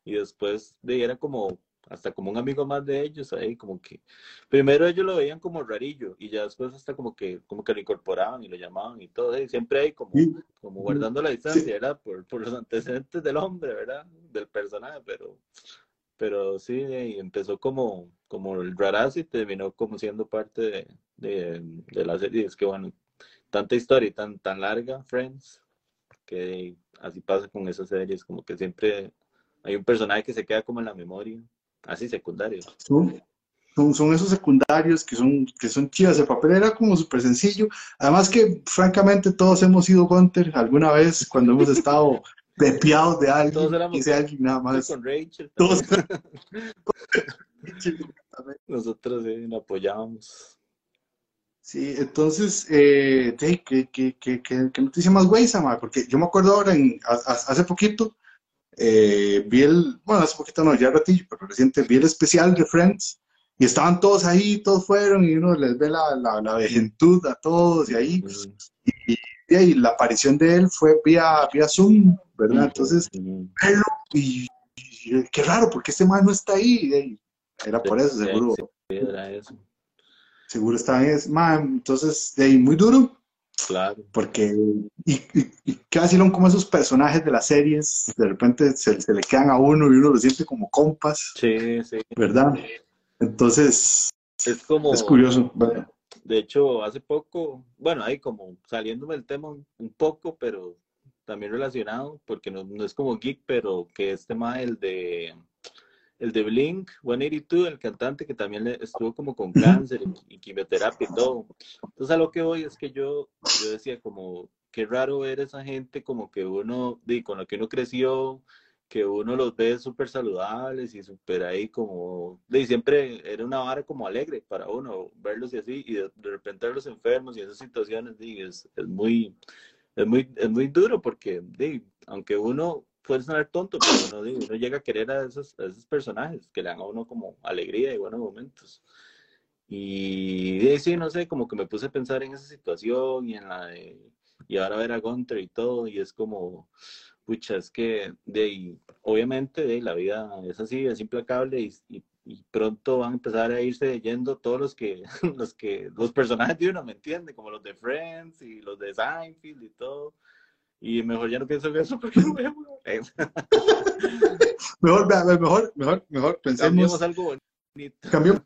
y después de, era como, hasta como un amigo más de ellos ahí, como que, primero ellos lo veían como rarillo, y ya después hasta como que, como que lo incorporaban y lo llamaban y todo, y siempre ahí como, Sí. como guardando la distancia, ¿verdad? Por, por los antecedentes del hombre, ¿verdad? Del personaje, pero, pero sí, y empezó como, como el rarazo y terminó como siendo parte de, de, de la serie. Es que bueno, tanta historia y tan, tan larga, Friends, que así pasa con esas series, como que siempre hay un personaje que se queda como en la memoria, así secundario. Son, son, son esos secundarios que son, que son chivas. El papel era como súper sencillo. Además que, francamente, todos hemos sido Gunter alguna vez cuando hemos estado pepeados de Todos alguien, éramos ese alguien nada más. Con Rachel, Todos- nosotros sí, la apoyábamos. Sí, entonces, eh, sí, ¿qué, qué, qué, qué- noticia más güey, Sama? Porque yo me acuerdo ahora, en, ha- hace poquito, eh, vi el, bueno, hace poquito no, ya ratillo, pero reciente, vi el especial de Friends y estaban todos ahí, todos fueron y uno les ve la, la, la vejentud a todos y ahí, y la aparición de él fue vía, vía Zoom, ¿verdad? Entonces, verlo y, y qué raro, porque este man no está ahí. era por eso, seguro, sí, era eso, seguro está en ese man. Entonces, de ahí, muy duro. claro. porque y, y, y qué vacilón como esos personajes de las series de repente se, se le quedan a uno y uno lo siente como compas, Sí, sí. ¿verdad? Entonces Es como, es curioso. ¿verdad? de hecho, hace poco, bueno, ahí como saliéndome del tema un, un poco, pero también relacionado, porque no, no es como geek, pero que este tema, el de, el de Blink 182, el cantante que también estuvo como con cáncer y, y quimioterapia y todo. Entonces a lo que voy es que yo, yo decía como, qué raro ver esa gente como que uno, di, con la que uno creció, que uno los ve súper saludables y súper ahí como, de siempre era una vara como alegre para uno verlos y así, y de, de repente verlos enfermos y esas situaciones, di, es, es muy, es muy, es muy duro porque, di, aunque uno puede sonar tonto, pero uno, uno llega a querer a esos, a esos personajes que le dan a uno como alegría y buenos momentos. Y sí, no sé, como que me puse a pensar en esa situación y en la de, y ahora ver a Gunter y todo, y es como, pucha, es que de obviamente de la vida es así, es implacable y, y- y pronto van a empezar a irse yendo todos los que, los que, los personajes de uno, ¿me entiende? Como los de Friends y los de Seinfeld y todo. Y mejor ya no pienso en eso porque no veo. Mejor, mejor, mejor, mejor pensemos, Cambiemos algo bonito. cambiemos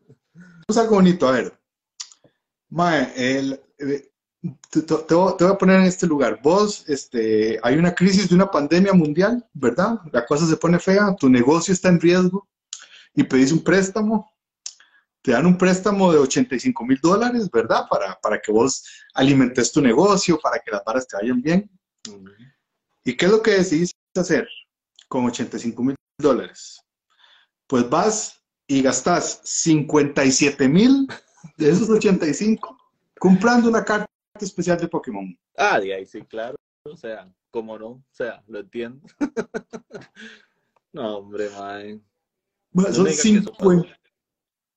algo bonito, a ver. Mae, el, eh, te, te voy a poner en este lugar. Vos, este, hay una crisis de una pandemia mundial, ¿verdad? La cosa se pone fea, tu negocio está en riesgo y pedís un préstamo. Te dan un préstamo de 85 mil dólares, ¿verdad? Para, para que vos alimentes tu negocio, para que las varas te vayan bien. ¿Y qué es lo que decidís hacer con 85 mil dólares? Pues vas y gastas 57 mil de esos 85 comprando una carta especial de Pokémon. Ah, de ahí sí, claro. O sea, cómo no, o sea, lo entiendo. no, hombre, mae. Bueno, No son me diga que eso 50.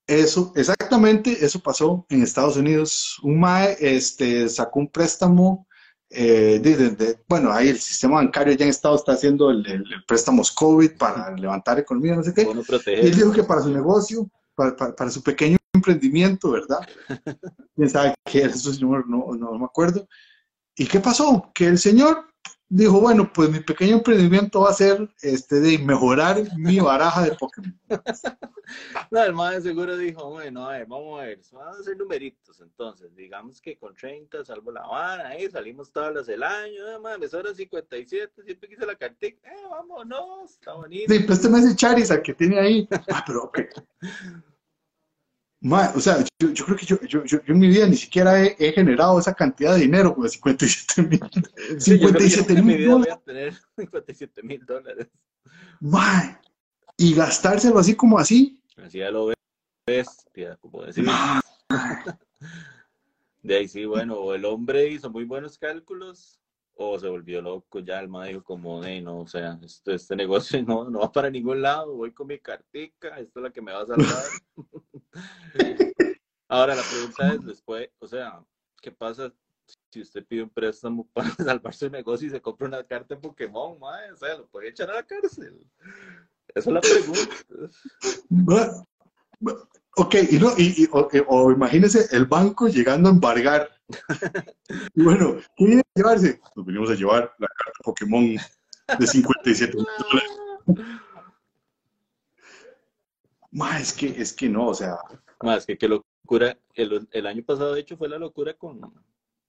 Eso, exactamente, eso pasó en Estados Unidos. Un MAE este, sacó un préstamo, eh, de- de- de- bueno, ahí el sistema bancario ya en Estados está haciendo el, el- el préstamos COVID para levantar economía, no sé qué. Bueno, Y él dijo que para su negocio, para, para- para su pequeño emprendimiento, ¿verdad? Quién sabe qué era eso, señor, no, no me acuerdo. ¿Y qué pasó? Que el señor dijo, bueno, pues mi pequeño emprendimiento va a ser este, de mejorar mi baraja de Pokémon. no, el madre seguro dijo, bueno, a ver, vamos a ver, vamos a hacer numeritos, entonces, digamos que con 30 salvo la vara, ahí salimos todas las del año, eh, madre, me 57, siempre quise la cartica, eh, vámonos, está bonito. Sí, préstame ese Charizard que tiene ahí. Ah, pero ok. Ma, o sea, yo, yo creo que yo, yo, yo, en mi vida ni siquiera he, he generado esa cantidad de dinero, pues 57 mil. Sí, yo creo que 57 en mi mil voy dólares. a tener 57 mil dólares. Ma, y gastárselo así como así. Así ya lo ves, bestia, como decir. Ma, De ahí sí, bueno, el hombre hizo muy buenos cálculos o se volvió loco, ya el man dijo como, de no, o sea, esto, este negocio no, no va para ningún lado, voy con mi cartica, esto es la que me va a salvar. Ahora la pregunta es después, o sea, ¿qué pasa si usted pide un préstamo para salvar su negocio y se compra una carta de Pokémon, mae? O sea, lo puede echar a la cárcel. Esa es la pregunta. Ok, y, no, y, y- o, o imagínese el banco llegando a embargar. Y bueno, ¿qué viene a llevarse? Nos venimos a llevar la carta Pokémon de 57 mil dólares. Ma, es que, es que no, o sea, Más que qué locura. El, el año pasado, de hecho, fue la locura con,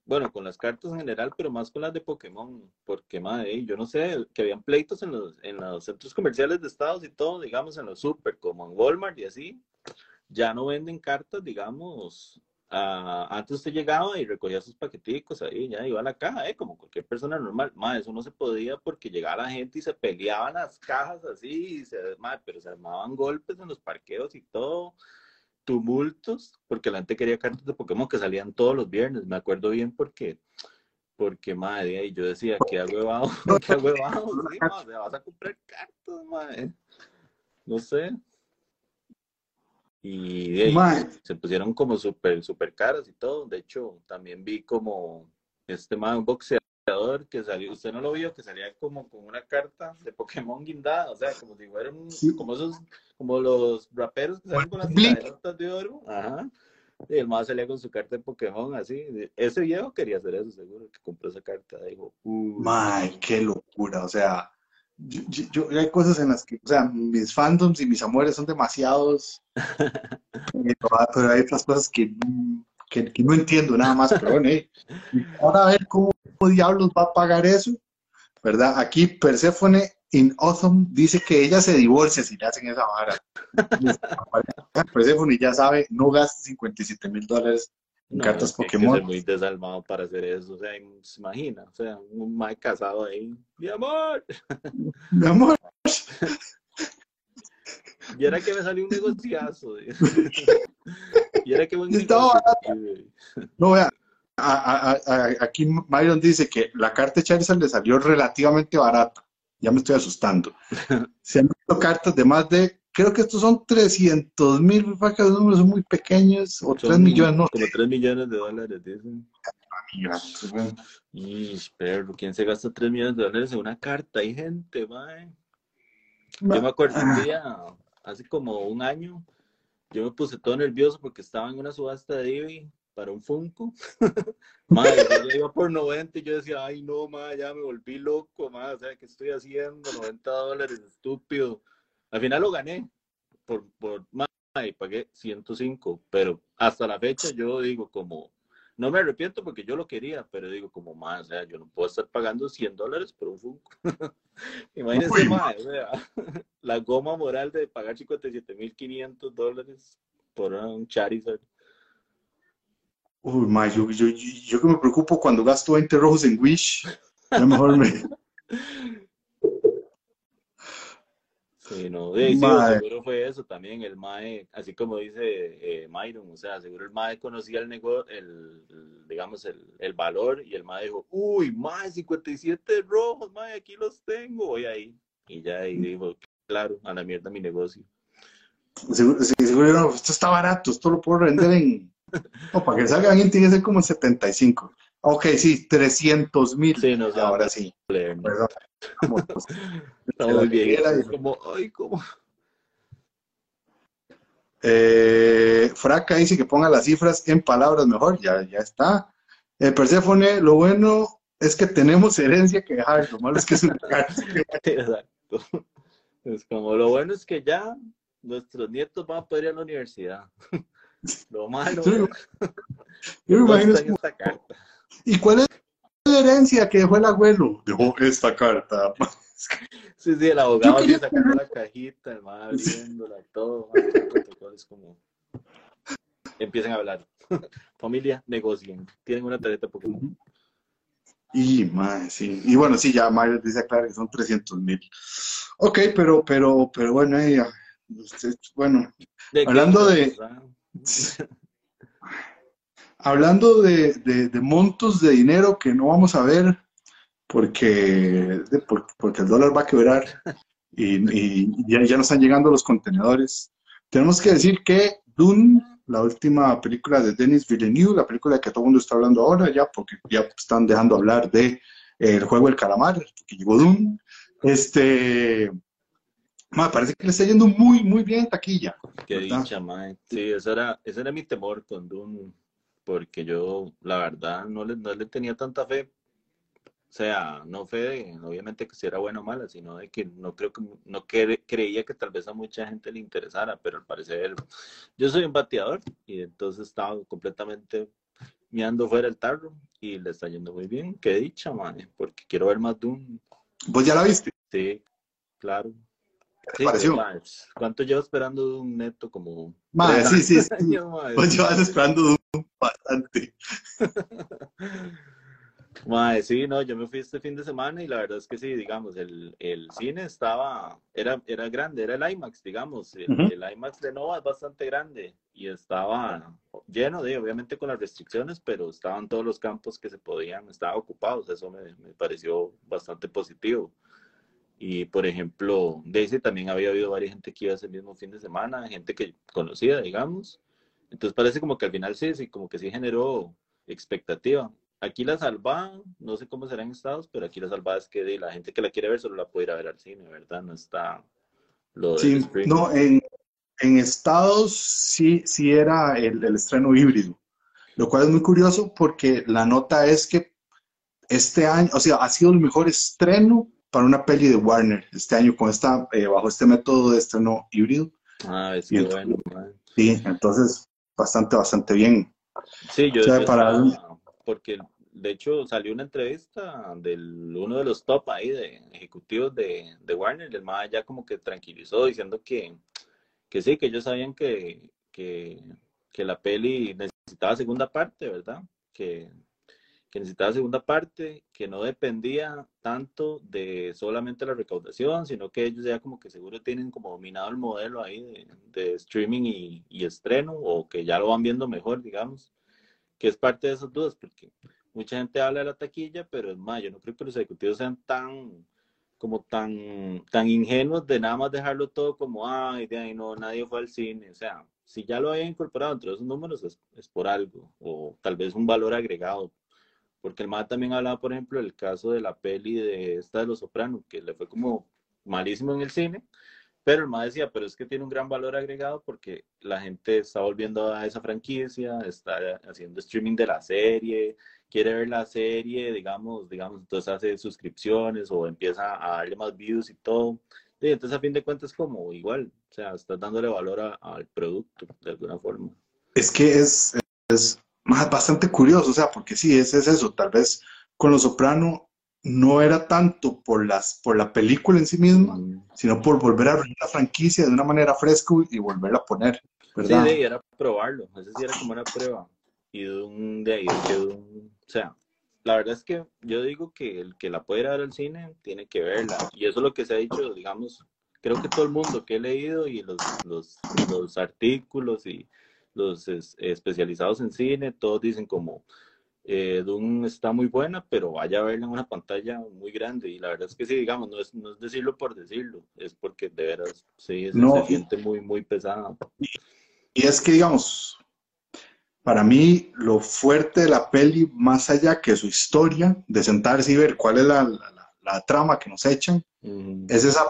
bueno, con las cartas en general, pero más con las de Pokémon. Porque, madre, yo no sé, que habían pleitos en los, en los centros comerciales de Estados y todo, digamos, en los super, como en Walmart y así. Ya no venden cartas, digamos. antes usted llegaba y recogía sus paqueticos ahí, ya iba a la caja, ¿eh? como cualquier persona normal. Madre, eso no se podía porque llegaba la gente y se peleaban las cajas así, y se, madre, pero se armaban golpes en los parqueos y todo tumultos, porque la gente quería cartas de Pokémon que salían todos los viernes, me acuerdo bien porque, porque madre, y yo decía, qué agüevado, qué agüevado, sí, madre, vas a comprar cartas, madre, no sé. Y de ahí, se pusieron como súper, súper caras y todo, de hecho, también vi como este madre, un boxeador que salió, usted no lo vio, que salía como con una carta de Pokémon guindada, o sea, como si fueran, Sí. como esos, como los raperos que salen con las caderotas de oro, ajá, y el más salía con su carta de Pokémon así, ese viejo quería hacer eso, seguro, que compró esa carta, dijo, "Uy". ma, qué locura, o sea, yo, yo- yo- hay cosas en las que, o sea, mis fandoms y mis amores son demasiados, pero, pero hay otras cosas que, que, que no entiendo nada más, pero bueno, eh, ahora a ver cómo diablos va a pagar eso, ¿verdad? Aquí Persephone in Autumn dice que ella se divorcia si le hacen esa vara. Persephone ya sabe, no gasta 57 mil dólares No, cartas es que hay que ser Pokémon. muy desalmado para hacer eso, o sea, se imagina, o sea, un mae casado ahí, mi amor, Mi amor, y era que me salió un negociazo, y era que buen Estaba negocio, no vea, a- a- a- aquí Myron dice que la carta de Charizard le salió relativamente barata. Ya me estoy asustando. Se han visto cartas de más de, creo que estos son 300 mil, los números son muy pequeños, o 3 Son millones, no Como 3 millones de dólares, dicen. Y, pero, ¿quién se gasta 3 millones de dólares en una carta? Hay gente, mae. Yo me acuerdo un día, hace como un año, yo me puse todo nervioso porque estaba en una subasta de Divi para un Funko. Madre, yo iba por 90 y yo decía, ay no, madre, ya me volví loco, madre, o sea, ¿qué estoy haciendo? 90 dólares, estúpido. Al final lo gané, por, por madre, y pagué 105, pero hasta la fecha yo digo como, no me arrepiento porque yo lo quería, pero digo como, más, o sea, yo no puedo estar pagando 100 dólares por un Funko. Imagínense, mae, o sea, la goma moral de pagar 57.500 dólares por un Charizard. Uy, ma, yo, yo, yo, yo que me preocupo cuando gasto 20 rojos en Wish, ya mejor me... Sí, no, sí, Mae. seguro fue eso también, el MAE, así como dice eh, Myron, o sea, seguro el MAE conocía el negocio, el, el, digamos, el, el valor, y el MAE dijo, uy, MAE, 57 rojos, MAE, aquí los tengo, voy ahí, y ya ahí dijo, claro, a la mierda mi negocio. Seguro, sí, seguro no, esto está barato, esto lo puedo vender en... No, para que salga bien tiene que ser como en 75. Ok, sí, 300 mil. Sí, da Ahora sí, ¿no? perdón. Estamos bien, y- como, ay, ¿cómo? Eh, Fraca dice que ponga las cifras en palabras mejor, ya, ya está. Eh, Perséfone, lo bueno es que tenemos herencia que dejar, lo malo es que es una carta. Exacto. Es como lo bueno es que ya nuestros nietos van a poder ir a la universidad. Lo malo Yo, yo me no imagino. ¿y cuál es la herencia que dejó el abuelo? Dejó esta carta. Sí, sí, el abogado quería así sacando la cajita, el man abriéndola, todo, man, el protocolo es como... Empiezan a hablar. Familia, negocien. Tienen una tarjeta Pokémon. Y, mae, sí. Y bueno, sí, ya Mario dice claro que son 300 mil. Ok, pero, pero, pero bueno, ya, usted- bueno, ¿De Hablando de-? hablando de, de- de montos de dinero que no vamos a ver porque, de- porque el dólar va a quebrar y, y ya, ya no están llegando los contenedores, tenemos que decir que Dune, la última película de Denis Villeneuve, la película que todo el mundo está hablando ahora, ya porque ya están dejando hablar de eh, el juego del calamar, que llegó Dune, este, me parece que le está yendo muy, muy bien en taquilla. Qué ¿verdad? dicha, mae. Sí, ese era, ese era mi temor con Dune, porque yo, la verdad, no le, no le tenía tanta fe. O sea, no fe de, obviamente, que si era buena o mala, sino de que no creo que, no cre- creía que tal vez a mucha gente le interesara, pero al parecer, yo soy un bateador y entonces estaba completamente mirando fuera el tarro y le está yendo muy bien. Qué dicha, mae, porque quiero ver más Dune. ¿Vos ya la viste? Sí, claro. Sí, pareció? pues, ¿cuánto llevo esperando Dune neto? Como Mae, tres sí, sí, sí. años, mae. Vos llevas esperando Dune bastante. Mae, sí, no, yo me fui este fin de semana y la verdad es que sí, digamos, el, el cine estaba, era, era grande, era el IMAX, digamos, el IMAX de Nova es bastante grande y estaba lleno de, obviamente con las restricciones, pero estaban todos los campos que se podían, estaban ocupados, eso me, me pareció bastante positivo. Y por ejemplo, Daisy también había habido varias gente que iba ese mismo fin de semana, gente que conocía, digamos. Entonces parece como que al final sí, sí, como que sí generó expectativa. Aquí la salvada, no sé cómo será en Estados, pero aquí la salvada es que de la gente que la quiere ver solo la puede ir a ver al cine, ¿verdad? No está lo Sí, no, en, en Estados sí, sí era el, el estreno híbrido, lo cual es muy curioso porque la nota es que este año, o sea, ha sido el mejor estreno para una peli de Warner este año con esta, eh, bajo este método de estreno híbrido. Ah, es Y que bueno, man. Sí, entonces bastante, bastante bien. Sí, yo, O sea, yo para- estaba- porque de hecho salió una entrevista del uno de los top ahí de ejecutivos de, de Warner, el más ya como que tranquilizó diciendo que, que sí, que ellos sabían que, que, que la peli necesitaba segunda parte, ¿verdad? Que, que necesitaba segunda parte, que no dependía tanto de solamente la recaudación, sino que ellos ya como que seguro tienen como dominado el modelo ahí de, de streaming y, y estreno, o que ya lo van viendo mejor, digamos que es parte de esas dudas, porque mucha gente habla de la taquilla, pero es más, yo no creo que los ejecutivos sean tan, como tan, tan ingenuos de nada más dejarlo todo como, ay, de ahí no, nadie fue al cine, o sea, si ya lo habían incorporado entre esos números es, es por algo, o tal vez un valor agregado, porque el MAD también hablaba, por ejemplo, del caso de la peli de esta de Los Sopranos, que le fue como malísimo en el cine, pero el MAD decía, pero es que tiene un gran valor agregado porque la gente está volviendo a esa franquicia, está haciendo streaming de la serie, quiere ver la serie, digamos, digamos, entonces hace suscripciones o empieza a darle más views y todo. Y entonces a fin de cuentas como igual, o sea, estás dándole valor al producto de alguna forma. Es que es más bastante curioso, o sea, porque sí, es, es eso, tal vez con Los Soprano no era tanto por las, por la película en sí misma, Mm. sino por volver a abrir la franquicia de una manera fresca y volverla a poner, Sí, ¿verdad? ahí era probarlo, eso sí era como una prueba. Y de un, de ahí de un- o sea, la verdad es que yo digo que el que la puede ir a ver al cine tiene que verla. Y eso es lo que se ha dicho, digamos, creo que todo el mundo que he leído y los, los, los artículos y los es- especializados en cine, todos dicen como, eh, Dune está muy buena, pero vaya a verla en una pantalla muy grande. Y la verdad es que sí, digamos, no es, no es decirlo por decirlo, es porque de veras, sí, se, No, se y- siente muy, muy pesada. Y es que, digamos, para mí lo fuerte de la peli, más allá que su historia, de sentarse y ver cuál es la, la- la- la trama que nos echan, es esa,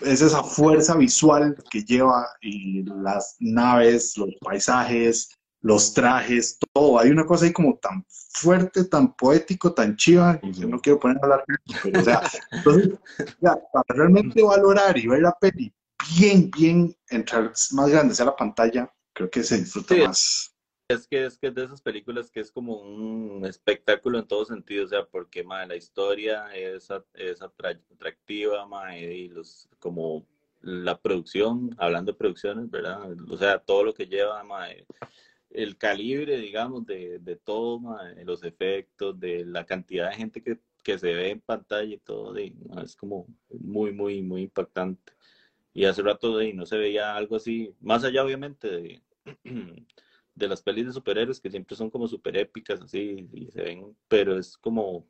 es esa fuerza visual que lleva y las naves, los paisajes, los trajes, todo. Hay una cosa ahí como tan fuerte, tan poético, tan chiva, que no quiero poner a hablar, pero o sea, entonces, para realmente valorar y ver la peli bien, bien, entrar más grande a la pantalla, creo que se disfruta más. Es que es que de esas películas que es como un espectáculo en todo sentido, o sea, porque la historia es, es atractiva, y los como la producción, hablando de producciones, ¿verdad? O sea, todo lo que lleva, el calibre, digamos, de, de todo, los efectos, de la cantidad de gente que, que se ve en pantalla y todo, es como muy, muy, muy impactante. Y hace rato de, no se veía algo así, más allá obviamente de, de las pelis de superhéroes que siempre son como super épicas así y se ven, pero es como,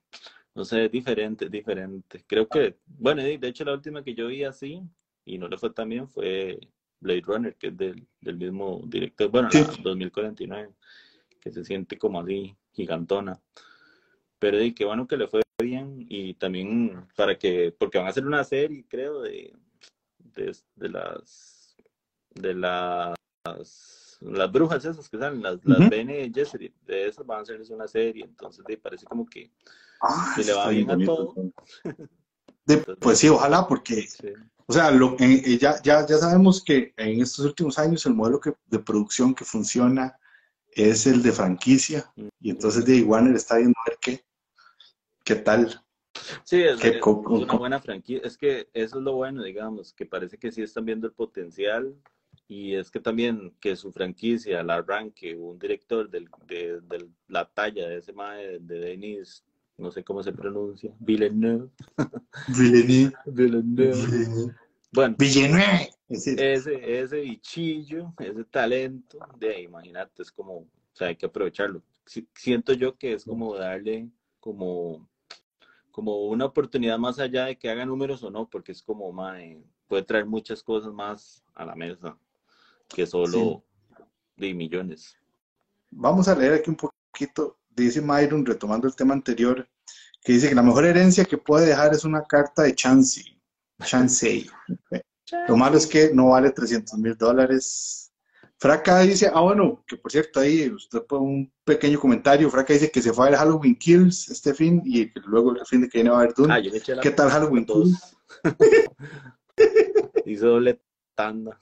no sé, diferente, diferente. Creo que, bueno, de hecho la última que yo vi así y no le fue tan bien fue Blade Runner, que es del, del mismo director, bueno, la 2049, que se siente como así, gigantona. Pero de qué bueno que le fue bien y también para que, porque van a hacer una serie, creo, de, de, de las de las las brujas esas que salen, las, las Bene Gesserit, de esas van a hacer una serie, entonces de, parece como que, ah, le va bien a todo. pues sí, ojalá, porque, o sea, lo, eh, ya, ya, ya sabemos que en estos últimos años el modelo que, de producción que funciona es el de franquicia, y entonces de Warner está viendo a ver qué, qué tal. Sí, es, es, una buena franquicia. Es que eso es lo bueno, digamos, que parece que sí están viendo el potencial y es que también que su franquicia la arranque un director del, de, la talla de ese mae de Denis, no sé cómo se pronuncia, Villeneuve. Villeneuve. Villeneuve. Bueno, Villeneuve. Ese, ese bichillo, ese talento, de imagínate, es como, o sea, hay que aprovecharlo. Siento yo que es como darle como, como una oportunidad más allá de que haga números o no, porque es como, mae, puede traer muchas cosas más a la mesa que solo de millones. Vamos a leer aquí un poquito, dice Myron, retomando el tema anterior, que dice que la mejor herencia que puede dejar es una carta de Chansey. Chansey. Lo malo es que no vale 300 mil dólares. Fraca dice, ah, bueno, que por cierto, ahí usted pone un pequeño comentario. Fraca dice que se fue a ver Halloween Kills este fin y que luego el fin de que viene va a haber Dune. Ah, ¿Qué tal Halloween Kills? Hizo doble tanda.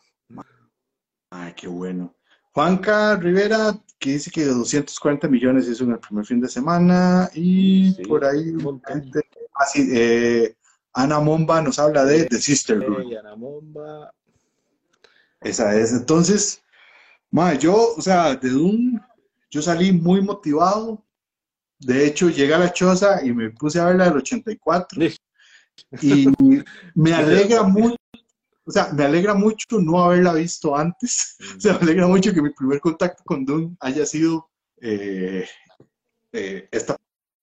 Ay, qué bueno. Juanca Rivera, que dice que 240 millones hizo en el primer fin de semana. Y por ahí, gente, así, ah, eh, Ana Momba nos habla de The Sister Ana Momba. Esa es. Entonces, ma, yo, o sea, de un, yo salí muy motivado. De hecho, llegué a la choza y me puse a ver la del 84. Y me alegra mucho o sea, me alegra mucho no haberla visto antes. O sea, me alegra mucho que mi primer contacto con Dune haya sido eh, eh, esta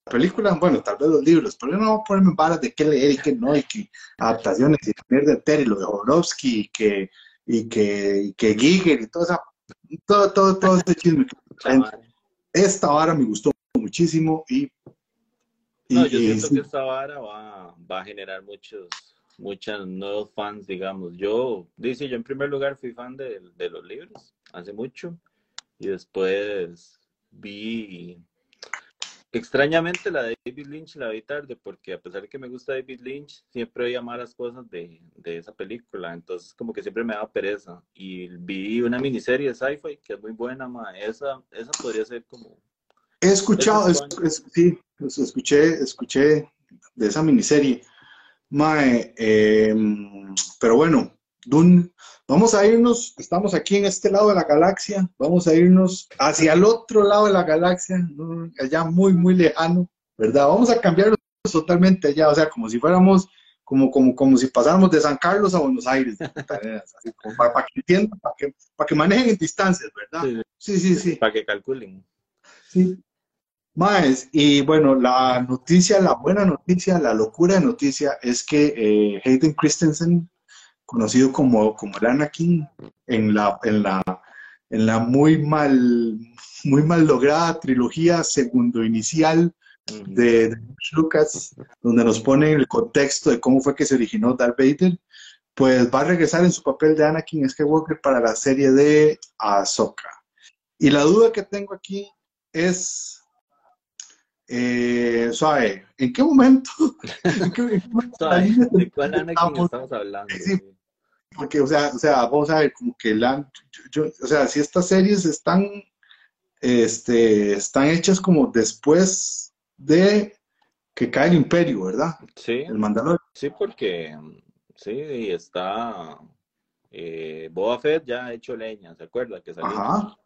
película. Bueno, tal vez los libros, pero yo no voy a ponerme balas de qué leer y qué no, y que adaptaciones y mierda entera, y lo de Jodorowsky, y que, y que, y que Giger, y todo, esa, todo, todo, todo ese chisme. Esta vara me gustó muchísimo y... y no, yo siento que esta vara va, va a generar muchos muchos nuevos fans, digamos. Yo, dice, yo en primer lugar fui fan de, de los libros hace mucho. Y después vi extrañamente la de David Lynch la vi tarde porque a pesar de que me gusta David Lynch siempre veía malas cosas de, de esa película. Entonces como que siempre me daba pereza. Y vi una miniserie de sci-fi que es muy buena ma. esa esa podría ser como he escuchado sí escuché escuché de esa miniserie Mae, em, pero bueno, Dun, vamos a irnos, estamos aquí en este lado de la galaxia, vamos a irnos hacia el otro lado de la galaxia, allá muy, muy lejano, ¿verdad? Vamos a cambiarnos totalmente allá, o sea, como si fuéramos, como, como, como si pasáramos de San Carlos a Buenos Aires, así, para, para, que entiendan, para que, para que manejen en distancias, ¿verdad? Sí, sí, sí. Para que calculen. Sí, más, y bueno, la noticia, la buena noticia, la locura de noticia es que eh, Hayden Christensen, conocido como, como el Anakin, en la, en la, en la muy mal, muy mal lograda trilogía segundo inicial de, Lucas, donde nos pone el contexto de cómo fue que se originó Darth Vader, pues va a regresar en su papel de Anakin Skywalker para la serie de Ahsoka. Y la duda que tengo aquí es, eh, suave, ¿en qué momento? ¿En qué, en qué momento ¿De cuál Anakin estamos? estamos hablando? Sí, porque, o sea, o sea, vamos a ver, como que la, yo- o sea, si estas series están, este, están hechas como después de que cae el Imperio, ¿verdad? Sí, El Mandalorian. sí, porque sí, y está eh, Boba Fett ya ha hecho leña, ¿se acuerda? Que salió. Ajá,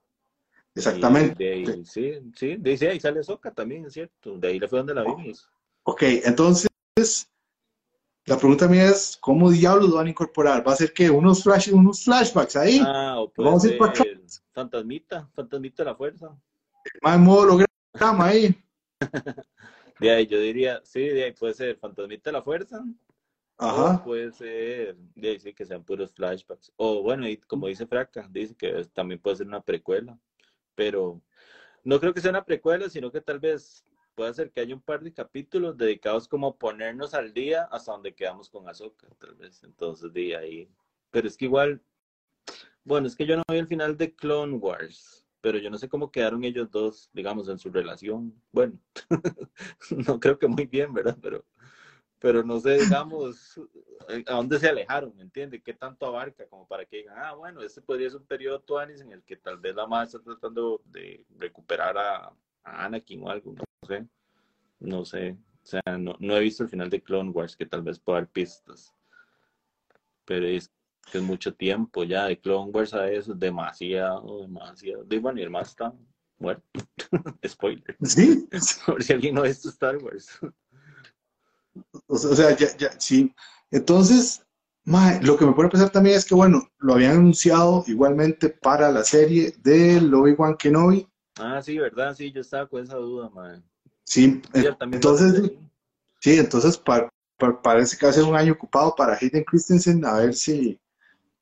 exactamente. de ahí, sí, sí, de ahí, sí, ahí sale Soca también, es cierto. De ahí le fue donde la vimos. Ok, entonces, la pregunta mía es, ¿cómo diablos lo van a incorporar? ¿Va a ser que unos flash, unos flashbacks ahí? Ah, o puede Vamos a ir para ser Fantasmita, Fantasmita de la Fuerza. Más en modo holograma ahí. De ahí yo diría, sí, de ahí puede ser Fantasmita de la Fuerza. O Ajá. puede ser, de ahí sí, que sean puros flashbacks. O bueno, y como dice Fraca, dice que también puede ser una precuela. Pero no creo que sea una precuela, sino que tal vez puede ser que haya un par de capítulos dedicados como ponernos al día hasta donde quedamos con Ahsoka, tal vez. Entonces, de ahí. Pero es que igual, bueno, es que yo no vi el final de Clone Wars, pero yo no sé cómo quedaron ellos dos, digamos, en su relación. Bueno, no creo que muy bien, ¿verdad? Pero pero no sé, digamos, eh, a dónde se alejaron, ¿me entiende? ¿Qué tanto abarca? Como para que digan, ah, bueno, este podría ser un periodo tuanis en el que tal vez la madre está tratando de recuperar a, a Anakin o algo, no sé, no sé, o sea, no, no he visto el final de Clone Wars, que tal vez pueda dar pistas, pero es que es mucho tiempo ya, de Clone Wars a eso, es demasiado, demasiado, y bueno, y el más está muerto, spoiler, Sí, por si alguien no ha visto Star Wars. O sea, ya, ya, sí. Entonces, mae, lo que me pone a pensar también es que, bueno, lo habían anunciado igualmente para la serie de Obi-Wan Kenobi. Ah, sí, ¿verdad? Sí, yo estaba con esa duda, man. Sí, también entonces, ahí. sí, entonces pa- pa- parece que va a ser un año ocupado para Hayden Christensen, a ver si,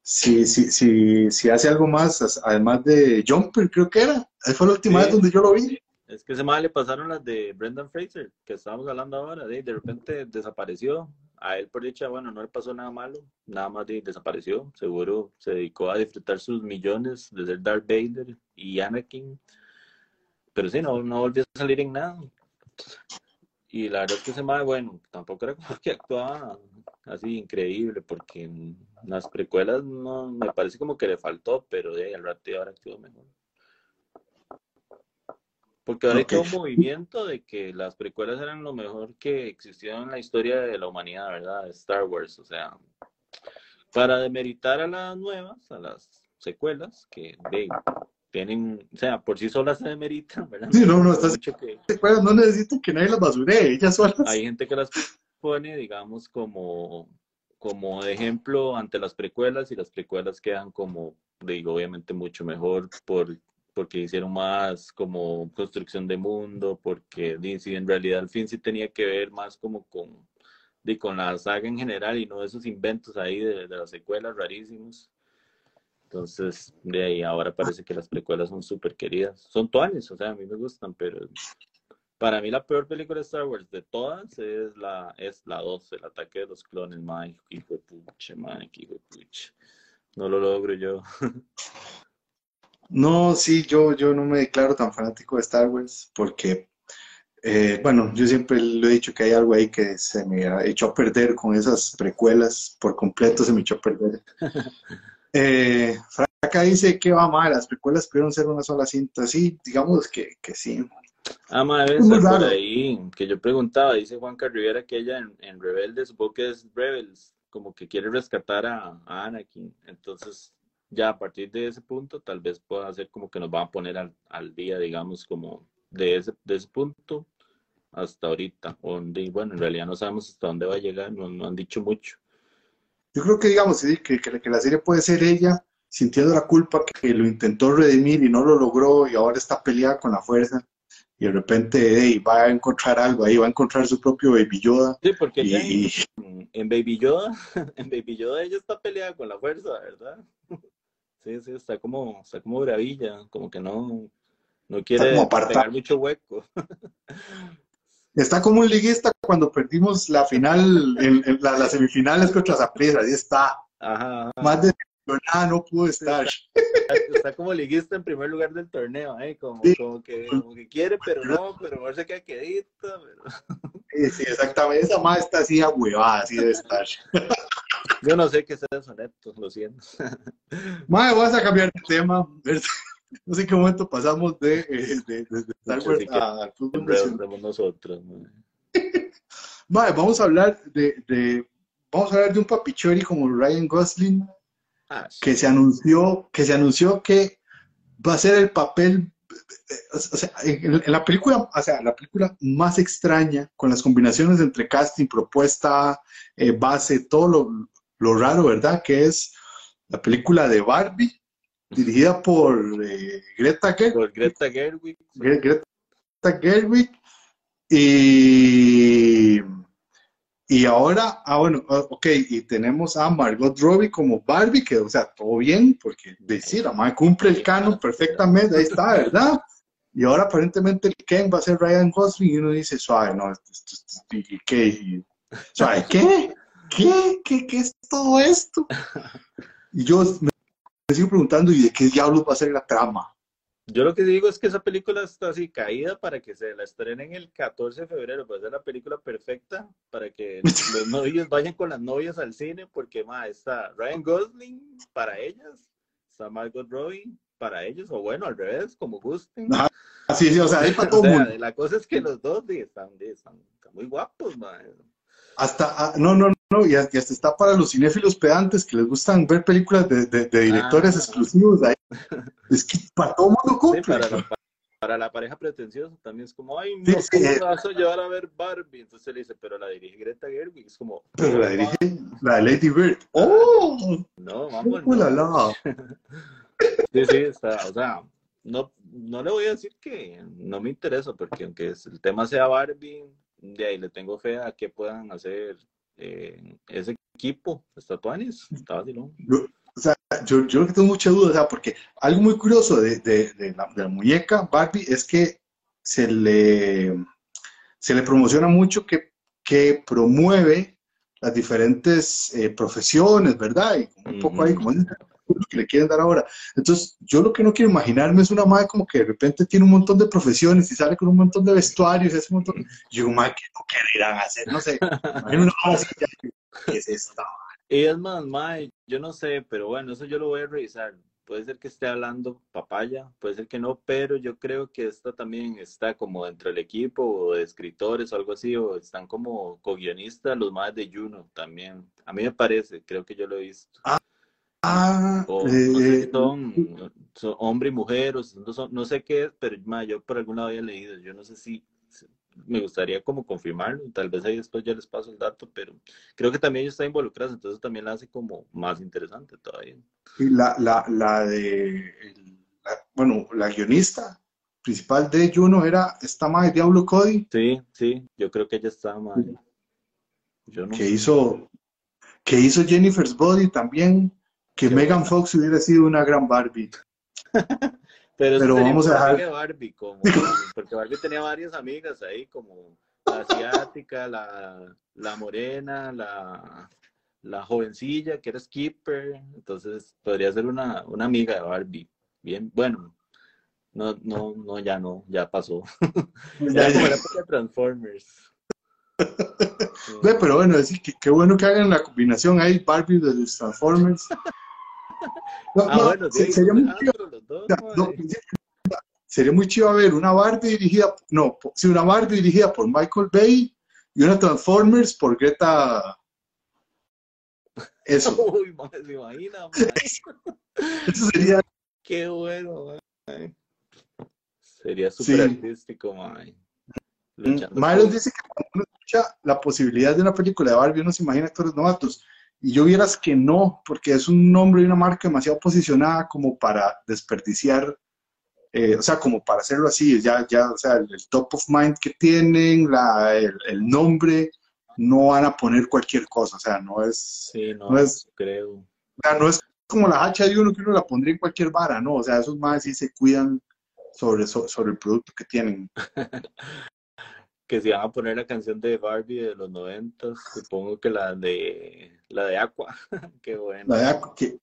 si, si, si, si hace algo más, además de Jumper, creo que era. Esa fue la última Sí. vez donde yo lo vi. Es que ese mal le pasaron las de Brendan Fraser, que estábamos hablando ahora, de, repente desapareció. A él por dicha, bueno, no le pasó nada malo, nada más de- desapareció. Seguro se dedicó a disfrutar sus millones de ser Darth Vader y Anakin. Pero sí, no, no volvió a salir en nada. Y la verdad es que ese mal, bueno, tampoco era como que actuaba así increíble, porque en las precuelas no, me parece como que le faltó, pero de ahí al rato ahora actuó mejor. Porque ahora Ok. hay todo un movimiento de que las precuelas eran lo mejor que existió en la historia de la humanidad, ¿verdad? Star Wars. O sea, para demeritar a las nuevas, a las secuelas, que de, tienen, o sea, por sí solas se demeritan, ¿verdad? Sí, no, no, mucho que Pues no necesito que nadie las basuree, ellas solas. hay gente que las pone, digamos, como, como de ejemplo ante las precuelas y las precuelas quedan como, digo, obviamente mucho mejor por, porque hicieron más como construcción de mundo, porque sí, en realidad al fin sí tenía que ver más como con, di, con la saga en general y no esos inventos ahí de, de las secuelas rarísimos. Entonces, de ahí ahora parece que las precuelas son súper queridas. Son tuanes, o sea, a mí me gustan, pero para mí la peor película de Star Wars de todas es la es la 2, el ataque de los clones, man, hijo de pucha, man, hijo de pucha. No lo logro yo. No, sí, yo, yo no me declaro tan fanático de Star Wars porque, eh, bueno, yo siempre lo he dicho que hay algo ahí que se me ha echó a perder con esas precuelas, por completo se me echó a perder. Eh, Fraca dice que va mal, las precuelas pudieron ser una sola cinta, sí, digamos que, que sí. Ah, madre, Es por ahí que yo preguntaba, dice Juanca Rivera que ella en, en Rebelde, supongo que es Rebels, como que quiere rescatar a, a Anakin. Entonces, ya a partir de ese punto, tal vez pueda ser como que nos van a poner al, al día, digamos, como de ese, de ese punto hasta ahorita. Donde, bueno, en realidad no sabemos hasta dónde va a llegar, no, no han dicho mucho. Yo creo que, digamos, que, que, que la serie puede ser ella sintiendo la culpa que lo intentó redimir y no lo logró y ahora está peleada con la fuerza y de repente hey, va a encontrar algo ahí, va a encontrar su propio Baby Yoda Sí, porque y, en, en Baby Yoda, en Baby Yoda ella está peleada con la fuerza, ¿verdad? Sí, sí, está como, está como bravilla, como que no, no quiere pegar mucho hueco. está como un liguista cuando perdimos la final, en, en la, las semifinales contra Saprissa, ahí está, Ajá, ajá. más decepcionada no pudo estar. está, como liguista en primer lugar del torneo, ¿eh? como, como, que, como que quiere, pero no, pero mejor se queda quedito. Pero... Sí, sí, exactamente. Esa madre está así ahuevada, así de estar. Yo no sé qué es eso, neto, lo siento. Madre, vas a cambiar de tema. No sé en qué momento pasamos de, eh, de, de, de Star Wars al fútbol nosotros. Madre, vamos a hablar de, de, vamos a hablar de un papichori como Ryan Gosling, ah, sí. que se anunció, que se anunció que va a ser el papel o sea, en, la película, o sea, la película más extraña, con las combinaciones entre casting, propuesta, eh, base, todo lo, lo, raro, ¿verdad? Que es la película de Barbie, dirigida por eh, Greta Gerwig. Por Greta Gerwig. Greta Gerwig. Y, y ahora, ah, bueno, ok, y tenemos a Margot Robbie como Barbie, que, o sea, todo bien, porque decir, madre cumple el canon perfectamente, ahí está, ¿verdad? Y ahora aparentemente el Ken va a ser Ryan Gosling y uno dice, suave, no, ¿y qué? ¿qué? ¿Qué? ¿Qué? ¿Qué es todo esto? Y yo me sigo preguntando, ¿y de qué diablos va a ser la trama? Yo lo que digo es que esa película está así caída para que se la estrenen el 14 de febrero. Va a ser la película perfecta para que los novios vayan con las novias al cine, porque ma, está Ryan Gosling para ellas, está Margot Robbie para ellos, o bueno, al revés, como gusten. Ah, sí, sí, o sea, ahí para todo o sea, mundo. La cosa es que los dos están, están, están muy guapos, ma. Hasta, ah, no, no, no, y hasta está para los cinéfilos pedantes que les gustan ver películas de, de, de directores ah. exclusivos. Ahí. Es que para todo mundo cumple. Sí, para, la, para, la, pareja pretenciosa también es como, ay, no, sí, ¿cómo sí. vas a llevar a ver Barbie? Entonces le dice, pero la dirige Greta Gerwig. Es como, pero la dirige la Lady Bird. ¡Oh! No, vamos. La, la. Sí, sí, está, o sea, no, no le voy a decir que no me interesa, porque aunque el tema sea Barbie, de ahí le tengo fe a que puedan hacer eh, ese equipo, estatuanes, está vacilón. Yo, yo, yo tengo mucha duda, o sea, porque algo muy curioso de, de, de, la, de, la, muñeca Barbie es que se le, se le promociona mucho que, que promueve las diferentes eh, profesiones, ¿verdad? Y un poco ahí, como lo que le quieren dar ahora. Entonces, yo lo que no quiero imaginarme es una madre como que de repente tiene un montón de profesiones y sale con un montón de vestuarios, y hace un montón. Yo, madre, ¿qué no querrán hacer? No sé. Una ¿Qué es esta? Y es más, madre, yo no sé, pero bueno, eso yo lo voy a revisar. Puede ser que esté hablando papaya, puede ser que no, pero yo creo que esta también está como dentro del equipo o de escritores o algo así, o están como co-guionistas los más de Juno también. A mí me parece, creo que yo lo he visto. Ah, Ah, o, eh, no sé si son, son, hombre y mujer, o no, son, no sé qué es, pero ma, yo por algún lado había leído, yo no sé si, me gustaría como confirmarlo, tal vez ahí después ya les paso el dato, pero creo que también ellos están involucrados, entonces también la hace como más interesante todavía. Y la, la, la de, la, bueno, la guionista principal de Juno era esta madre Diablo Cody. Sí, sí, yo creo que ella está más. Yo no que hizo, que hizo Jennifer's Body también que Megan Fox hubiera sido una gran Barbie. Pero, Pero vamos a dejar. De Barbie, como, porque Barbie tenía varias amigas ahí, como la asiática, la, la morena, la, la jovencilla, que era Skipper. Entonces podría ser una, una amiga de Barbie. Bien, bueno, no, no, no, ya no, ya pasó. ya como la época de Transformers. Pero bueno, es que qué bueno que hagan la combinación ahí, Barbie de los Transformers. No, ah, no, bueno, sí, sería, muy chido, no, sería muy chido ver una Barbie dirigida, no, sí, una Barbie dirigida por Michael Bay y una Transformers por Greta. Eso. Uy, madre, se imagina, Eso sería. Qué bueno. Sería súper sí. artístico, man. Miles dice que cuando uno escucha la posibilidad de una película de Barbie, uno se imagina actores novatos. Y yo vieras que no, porque es un nombre y una marca demasiado posicionada como para desperdiciar, eh, o sea, como para hacerlo así, ya, ya, o sea, el, el top of mind que tienen, la, el, el, nombre, no van a poner cualquier cosa, o sea, no es... Sí, no, no es, creo. O sea, no es como la hacha de uno que uno la pondría en cualquier vara, no, o sea, esos más sí se cuidan sobre, sobre el producto que tienen. que si van a poner la canción de Barbie de los noventas, supongo que la de la de Aqua, qué bueno. La de Aqua, que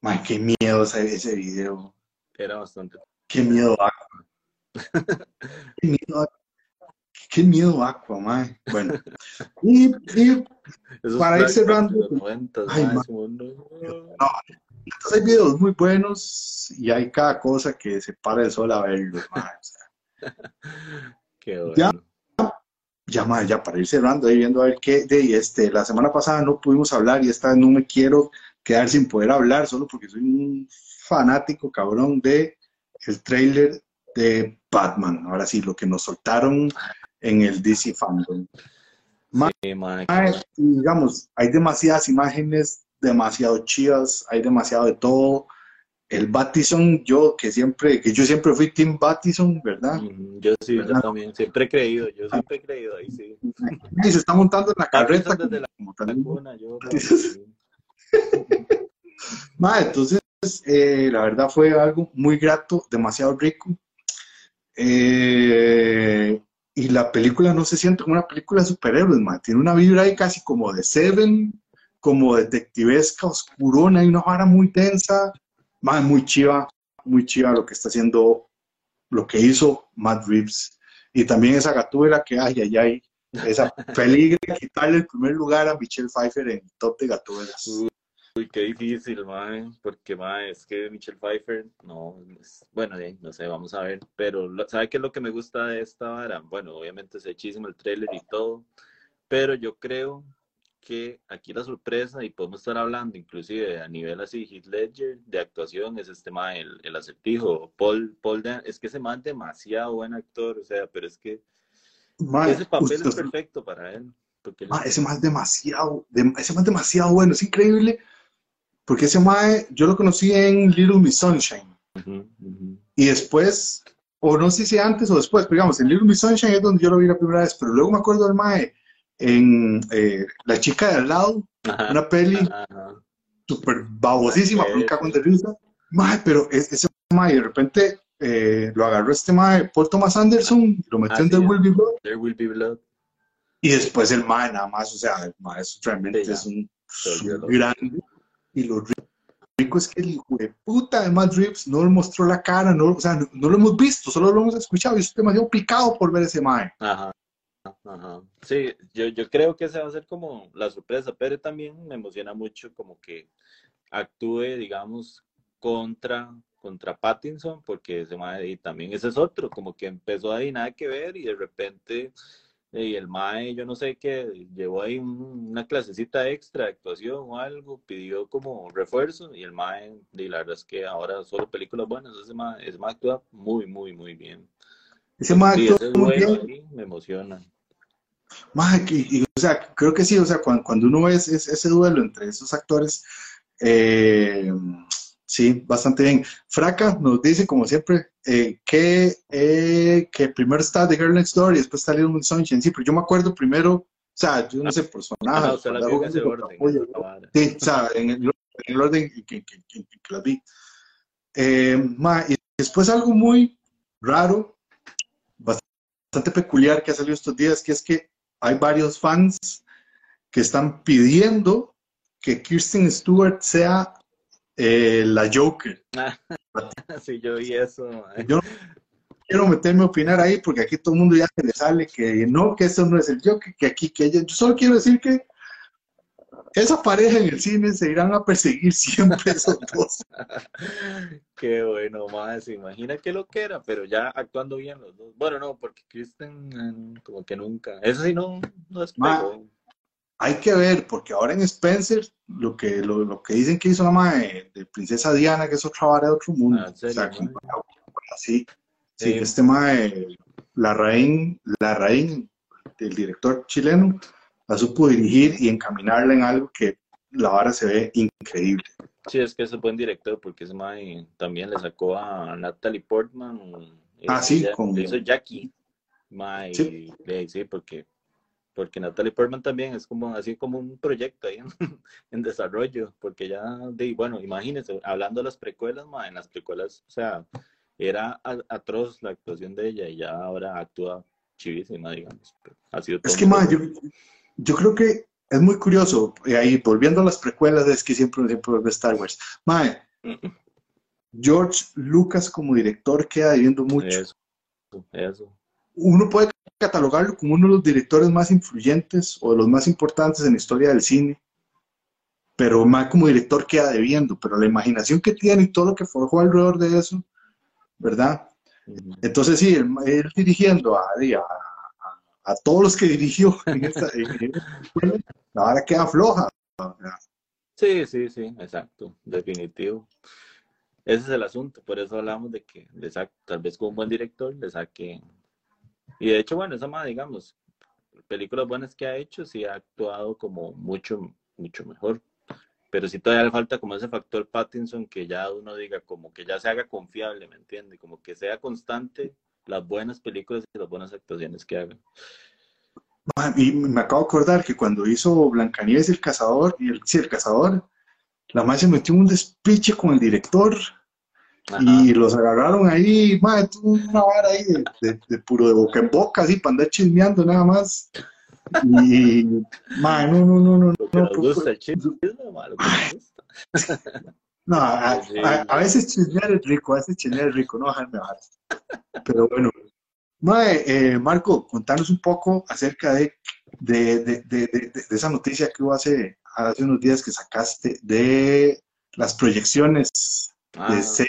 Mae, qué miedo ese, ese video. Era bastante. Qué miedo Aqua. qué miedo Qué miedo Aqua, mae. Bueno. Y, y Para ir cerrando, de los 90, ay, mae, ma- ese mundo. no, entonces hay videos muy buenos y hay cada cosa que se para el sol a verlos. O sea, Qué bueno. Ya. ya, ya para ir cerrando ahí viendo a ver qué. De, este, la semana pasada no pudimos hablar y esta vez no me quiero quedar sin poder hablar solo porque soy un fanático cabrón de el trailer de Batman. Ahora sí, lo que nos soltaron en el DC Fandom. Sí, y digamos, hay demasiadas imágenes, demasiado chivas, hay demasiado de todo. El Battison, yo que siempre, que yo siempre fui Team Battison, ¿verdad? Ujú, Yo sí, yo también. Siempre he creído, yo siempre he creído ahí, sí. Y se está montando en la carreta. Desde la- como La cuna, yo. Entonces, eh, la verdad fue algo muy grato, demasiado rico. Eh, y la película no se siente como una película de superhéroes. Tiene una vibra ahí casi como de Seven, como detectivesca, oscurona y una vara muy densa. Mae, muy chiva, muy chiva lo que está haciendo, lo que hizo Matt Reeves. Y también esa gatúbela que, ay, ay, ay, esa peligra quitarle el primer lugar a Michelle Pfeiffer en top de gatúbelas. Uy, qué difícil, mae, porque mae, es que Michelle Pfeiffer, no, es- bueno, eh, no sé, vamos a ver, pero ¿sabe qué es lo que me gusta de esta vara? Bueno, obviamente es hechísimo el tráiler y todo, pero yo creo que aquí la sorpresa, y podemos estar hablando inclusive a nivel así, Heath Ledger, de actuación, es este mae, el, el acertijo, Paul, Paul Dan- es que ese man es demasiado buen actor, o sea, pero es que Mae, ese papel usted- es perfecto para él, porque él- mae, ese más demasiado, de- ese más demasiado bueno, es increíble, porque ese mae, yo lo conocí en Little Miss Sunshine, Ujú, ujú. y después, o no sé si antes o después, pero digamos, en Little Miss Sunshine es donde yo lo vi la primera vez, pero luego me acuerdo del mae en eh, La chica de al lado, Ajá, una peli súper babosísima, pero un cagón de risa. Mae, pero es- ese mae, de repente eh, lo agarró este mae, Paul Thomas Anderson, lo metió Ah, en sí, The Will Be Blood, There Will Be Blood. y después el mae nada más, o sea, el mae es realmente Sí, es un, un grande. Y lo rico es que el hijo de puta de Matt Reeves no le mostró la cara, no, o sea, no, no lo hemos visto, solo lo hemos escuchado, y estoy demasiado picado por ver ese mae. Ajá, ajá. Sí, yo, yo creo que esa va a ser como la sorpresa, pero también me emociona mucho como que actúe, digamos, contra, contra Pattinson, porque ese mae, y también ese es otro, como que empezó ahí nada que ver y de repente, y el mae, yo no sé qué, llevó ahí un- una clasecita extra de actuación o algo, pidió como refuerzo y el mae, y la verdad es que ahora solo películas buenas, ese mae, ese mae actúa muy, muy, muy bien. Ese mae Sí, es muy bueno bien. me emociona. Mae, que- y, o sea, creo que sí, o sea, cuando, cuando uno ve ese, ese duelo entre esos actores, eh, sí, bastante bien. Fraca nos dice, como siempre, eh, que, eh, que primero está The Girl Next Door y después está Little Sunshine. Sí, pero yo me acuerdo primero, o sea, yo no sé, personajes. Ah, usted las vio en ese orden. Sí, o sea, en el, en el orden en que, que- que- que las vi. Eh, ma, y después algo muy raro, bastante peculiar que ha salido estos días, que es que hay varios fans que están pidiendo que Kirsten Stewart sea eh, la Joker. Sí, yo vi eso. Yo no quiero meterme a opinar ahí porque aquí todo el mundo ya se le sale que no, que eso no es el Joker, que aquí, que ella. Yo solo quiero decir que esa pareja en el cine se irán a perseguir siempre esos dos. Qué bueno, más. Imagina que lo que era, pero ya actuando bien los dos. Bueno, no, porque Kristen eh, como que nunca. Eso sí no, no despegó. Hay que ver, porque ahora en Spencer, lo que, lo, lo que dicen que hizo la madre de Princesa Diana, que es otra vara de otro mundo. Ah, ¿en serio, o sea, así. Sí, Sí. este mae, la raíz, la del director chileno, la supo dirigir y encaminarla en algo que la vara se ve increíble. Sí, es que es buen director, porque ese mae también le sacó a Natalie Portman. eh, Ah, sí, con- le hizo Jackie. Mae, Sí. sí, porque, porque Natalie Portman también es como así como un proyecto ahí en, en desarrollo, porque ya, de, bueno, imagínense, hablando de las precuelas, mae, en las precuelas, o sea, era atroz la actuación de ella y ya ahora actúa chivísima, digamos. Ha sido Es que, un mae, yo. Yo creo que es muy curioso, y ahí volviendo a las precuelas, es que siempre, siempre vuelve Star Wars. Mae, George Lucas como director queda debiendo mucho. Eso, eso. Uno puede catalogarlo como uno de los directores más influyentes o de los más importantes en la historia del cine, pero más como director queda debiendo, pero la imaginación que tiene y todo lo que forjó alrededor de eso, ¿verdad? Entonces sí, él, dirigiendo a, a, todos los que dirigió en esta, ahora queda floja. Sí, sí, sí, exacto, definitivo. Ese es el asunto, por eso hablamos de que tal vez con un buen director le saque. Y de hecho, bueno, esa más, digamos, películas buenas que ha hecho, sí ha actuado como mucho, mucho mejor. Pero sí todavía le falta como ese factor Pattinson que ya uno diga, como que ya se haga confiable, ¿me entiende? Como que sea constante las buenas películas y las buenas actuaciones que haga. Y me acabo de acordar que cuando hizo Blancanieves el cazador, y el, sí, el cazador, la madre se metió un despiche con el director y los agarraron ahí, madre, una vara ahí de, puro de boca en boca, así, para andar chismeando nada más. Y, madre, no, no, no, no. no, gusta el chisme, No, a, veces chismear es rico, a veces chismear es rico, no bajarme bajar. Pero bueno, madre, eh, Marco, contanos un poco acerca de, de, de, esa noticia que hubo hace hace unos días que sacaste de las proyecciones de ah.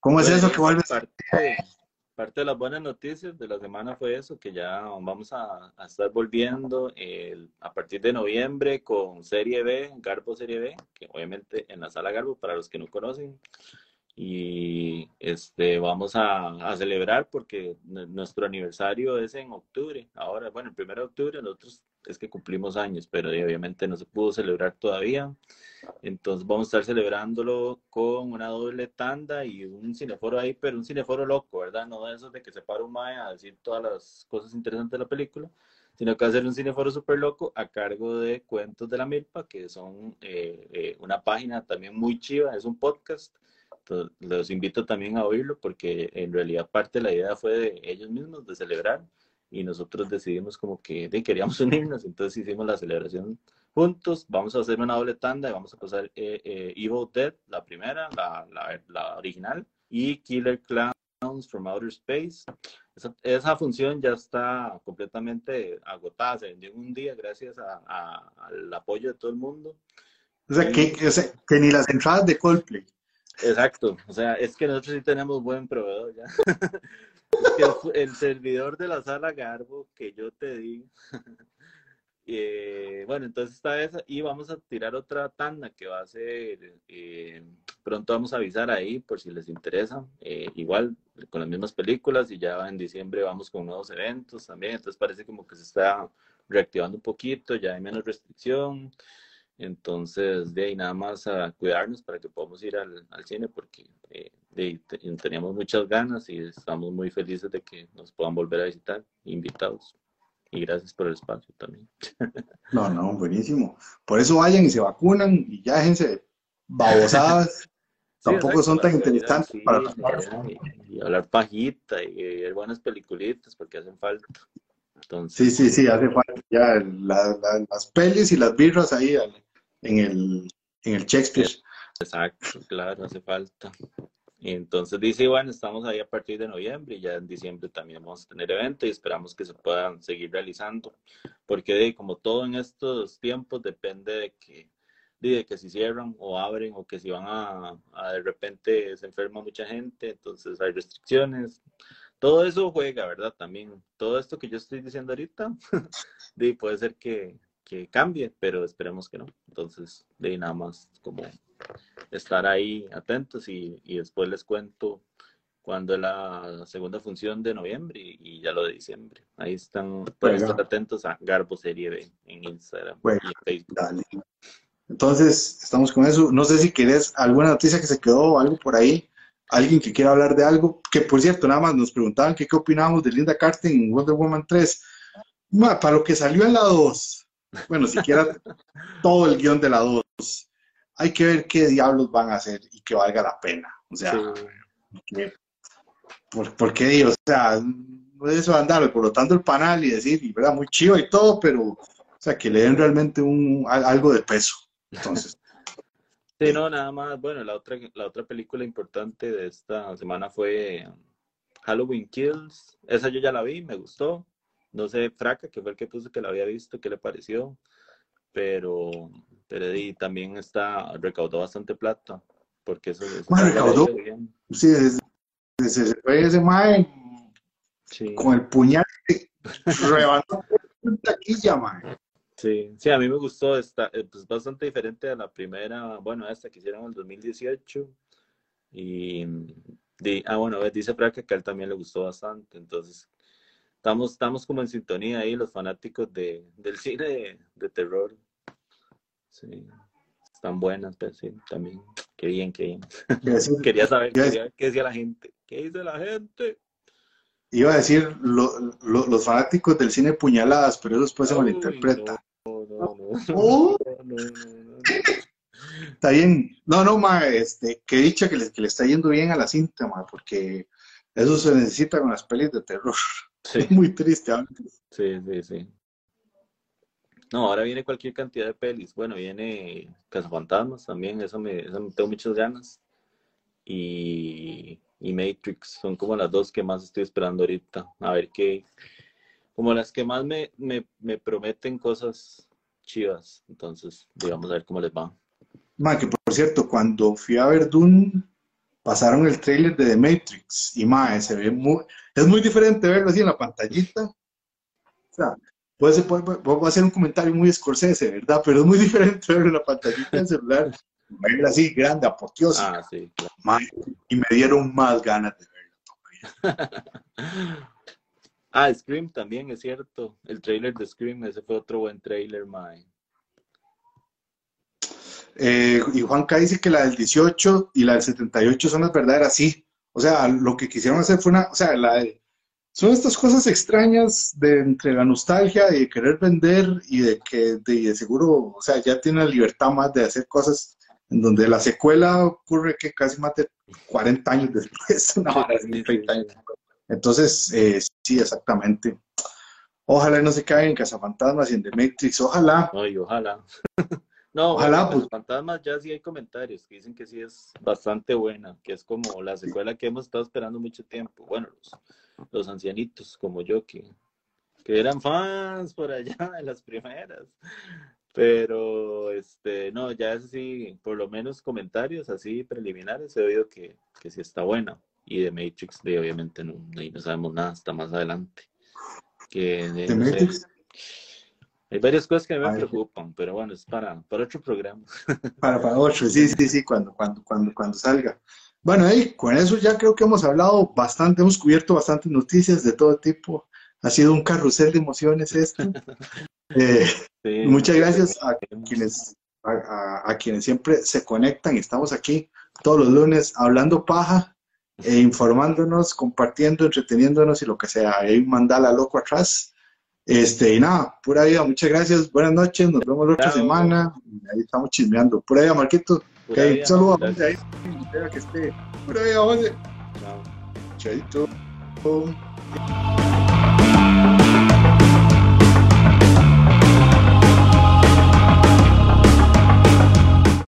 ¿Cómo es eso que vuelves parte, parte de las buenas noticias de la semana fue eso, que ya vamos a, estar volviendo a partir de noviembre con Serie B, Garbo Serie B, que obviamente en la sala Garbo, para los que no conocen, y este vamos a, celebrar porque nuestro aniversario es en octubre. Ahora, bueno, el primero de octubre nosotros es que cumplimos años, pero obviamente no se pudo celebrar todavía. Entonces vamos a estar celebrándolo con una doble tanda y un cineforo ahí, pero un cineforo loco, ¿verdad? No de esos de que se para un mae a decir todas las cosas interesantes de la película, sino que va a ser un cineforo súper loco a cargo de Cuentos de la Milpa, que son eh, eh, una página también muy chiva, es un podcast los invito también a oírlo porque en realidad parte de la idea fue de ellos mismos, de celebrar, y nosotros decidimos como que de, queríamos unirnos, entonces hicimos la celebración juntos, vamos a hacer una doble tanda y vamos a pasar eh, eh, Evil Dead, la primera, la, la, la, original, y Killer Clowns from Outer Space. Esa, esa, función ya está completamente agotada, se vendió en un día gracias a, al apoyo de todo el mundo. O sea, que, o sea, que ni las entradas de Coldplay. Exacto, o sea, es que nosotros sí tenemos buen proveedor ya. el, servidor de la sala Garbo que yo te di. Eh, bueno, entonces está esa y vamos a tirar otra tanda que va a ser, eh, pronto vamos a avisar ahí por si les interesa, eh, igual con las mismas películas y ya en diciembre vamos con nuevos eventos también, entonces parece como que se está reactivando un poquito, ya hay menos restricción. Entonces, de ahí nada más a cuidarnos para que podamos ir al, cine porque eh, teníamos muchas ganas y estamos muy felices de que nos puedan volver a visitar, invitados. Y gracias por el espacio también. No, no, buenísimo. Por eso vayan y se vacunan y ya déjense babosadas. Tampoco son tan interesantes para y, y, hablar pajita y, ver buenas peliculitas porque hacen falta. Entonces, sí, sí, sí, hace falta ya las pelis y las birras ahí en el, en el Shakespeare. Exacto, claro, hace falta. Y entonces dice, bueno, estamos ahí a partir de noviembre y ya en diciembre también vamos a tener evento y esperamos que se puedan seguir realizando, porque como todo en estos tiempos depende de que, de que si cierran o abren o que si van a, a de repente se enferma mucha gente, entonces hay restricciones. Todo eso juega, ¿verdad? También todo esto que yo estoy diciendo ahorita, puede ser que, que cambie, pero esperemos que no. Entonces, de nada más como estar ahí atentos y, y después les cuento cuando es la segunda función de noviembre y, ya lo de diciembre. Ahí están, pueden estar atentos a Garbo Serie B en Instagram y en Facebook. Entonces, estamos con eso. No sé si querés alguna noticia que se quedó o algo por ahí. Alguien que quiera hablar de algo. Que por cierto, nada más nos preguntaban que qué opinábamos de Linda Carter en Wonder Woman 3. para lo que salió en la 2, bueno, siquiera todo el guion de la 2, hay que ver qué diablos van a hacer y que valga la pena. O sea, por, qué, o sea, no es eso andar por lo tanto el panal y decir, y verdad, muy chido y todo, pero, o sea, que le den realmente un, algo de peso. Entonces, Sí, no, nada más. Bueno, la otra, la otra película importante de esta semana fue Halloween Kills. Esa yo ya la vi, me gustó. No sé, Fraca, que fue el que puso que la había visto, qué le pareció. Pero, pero también está, recaudó bastante plata. Porque eso, es recaudó. Sí, desde, fue ese mae sí. con el puñal rebando taquilla, mae. Sí, sí, a mí me gustó, está eh, pues, bastante diferente a la primera, bueno, esta que hicieron en el 2018. Y, ah, bueno, dice Fraca que a él también le gustó bastante, entonces estamos, estamos como en sintonía ahí, los fanáticos de, del cine de, terror. Sí, están buenas, pero sí, también, qué bien, qué bien. quería saber qué decía la gente, qué dice la gente. Iba a decir los fanáticos del cine puñaladas, pero eso después se malinterpreta. No, no, no. Está bien. No, no, ma, este, que dicha que le, que le está yendo bien a la cinta, ma, porque eso se necesita con las pelis de terror. Sí. Es muy triste antes. Sí, sí, sí. No, ahora viene cualquier cantidad de pelis. Bueno, viene Cazafantasmas también, eso me, eso me tengo muchas ganas. Y, y Matrix son como las dos que más estoy esperando ahorita. A ver qué, como las que más me, me, me prometen cosas chivas. Entonces, digamos, a ver cómo les va. Ma, que por cierto, cuando fui a ver Dune, pasaron el trailer de The Matrix y ma, se ve muy, es muy diferente verlo así en la pantallita. O sea, puede, puede, puede, hacer un comentario muy escorsese, ¿verdad? Pero es muy diferente verlo en la pantallita del celular. Verlo así grande, apoteosa. Ah, sí, claro. y me dieron más ganas de verlo. Ah, Scream también, es cierto. El trailer de Scream, ese fue otro buen trailer, mae. Eh, y Juanca dice que la del 18 y la del 78 son las verdaderas, sí. O sea, lo que quisieron hacer fue una, o sea, la son estas cosas extrañas de entre la nostalgia y de querer vender y de que de, seguro, o sea, ya tiene la libertad más de hacer cosas en donde la secuela ocurre que casi más de 40 años después, no, 30 años. Entonces, eh, sí, exactamente. Ojalá no se caigan en Cazafantasmas y en The Matrix, ojalá. Ay, ojalá. no, ojalá. Pues. Fantasmas ya sí hay comentarios que dicen que sí es bastante buena, que es como la secuela que hemos estado esperando mucho tiempo. Bueno, los, ancianitos como yo que, que eran fans por allá de las primeras. Pero, este, no, ya es así, por lo menos comentarios así preliminares he oído que, que sí está buena y de Matrix, de, obviamente no, no sabemos nada hasta más adelante. Que, hay varias cosas que me preocupan, pero bueno, es para, para otro programa. Para, para otro, sí, sí, sí, cuando, cuando, cuando, cuando salga. Bueno, ahí con eso ya creo que hemos hablado bastante, hemos cubierto bastantes noticias de todo tipo. Ha sido un carrusel de emociones esto. Eh, muchas gracias a quienes, a, a, quienes siempre se conectan. Estamos aquí todos los lunes hablando paja e informándonos, compartiendo, entreteniéndonos y lo que sea. Hay un mandala loco atrás. Este, y nada, pura vida, muchas gracias, buenas noches, nos vemos la otra semana. Ahí estamos chismeando. Pura vida, Marquito. Okay, saludos a ahí, que esté. Pura vida, José. Chao. Chaito.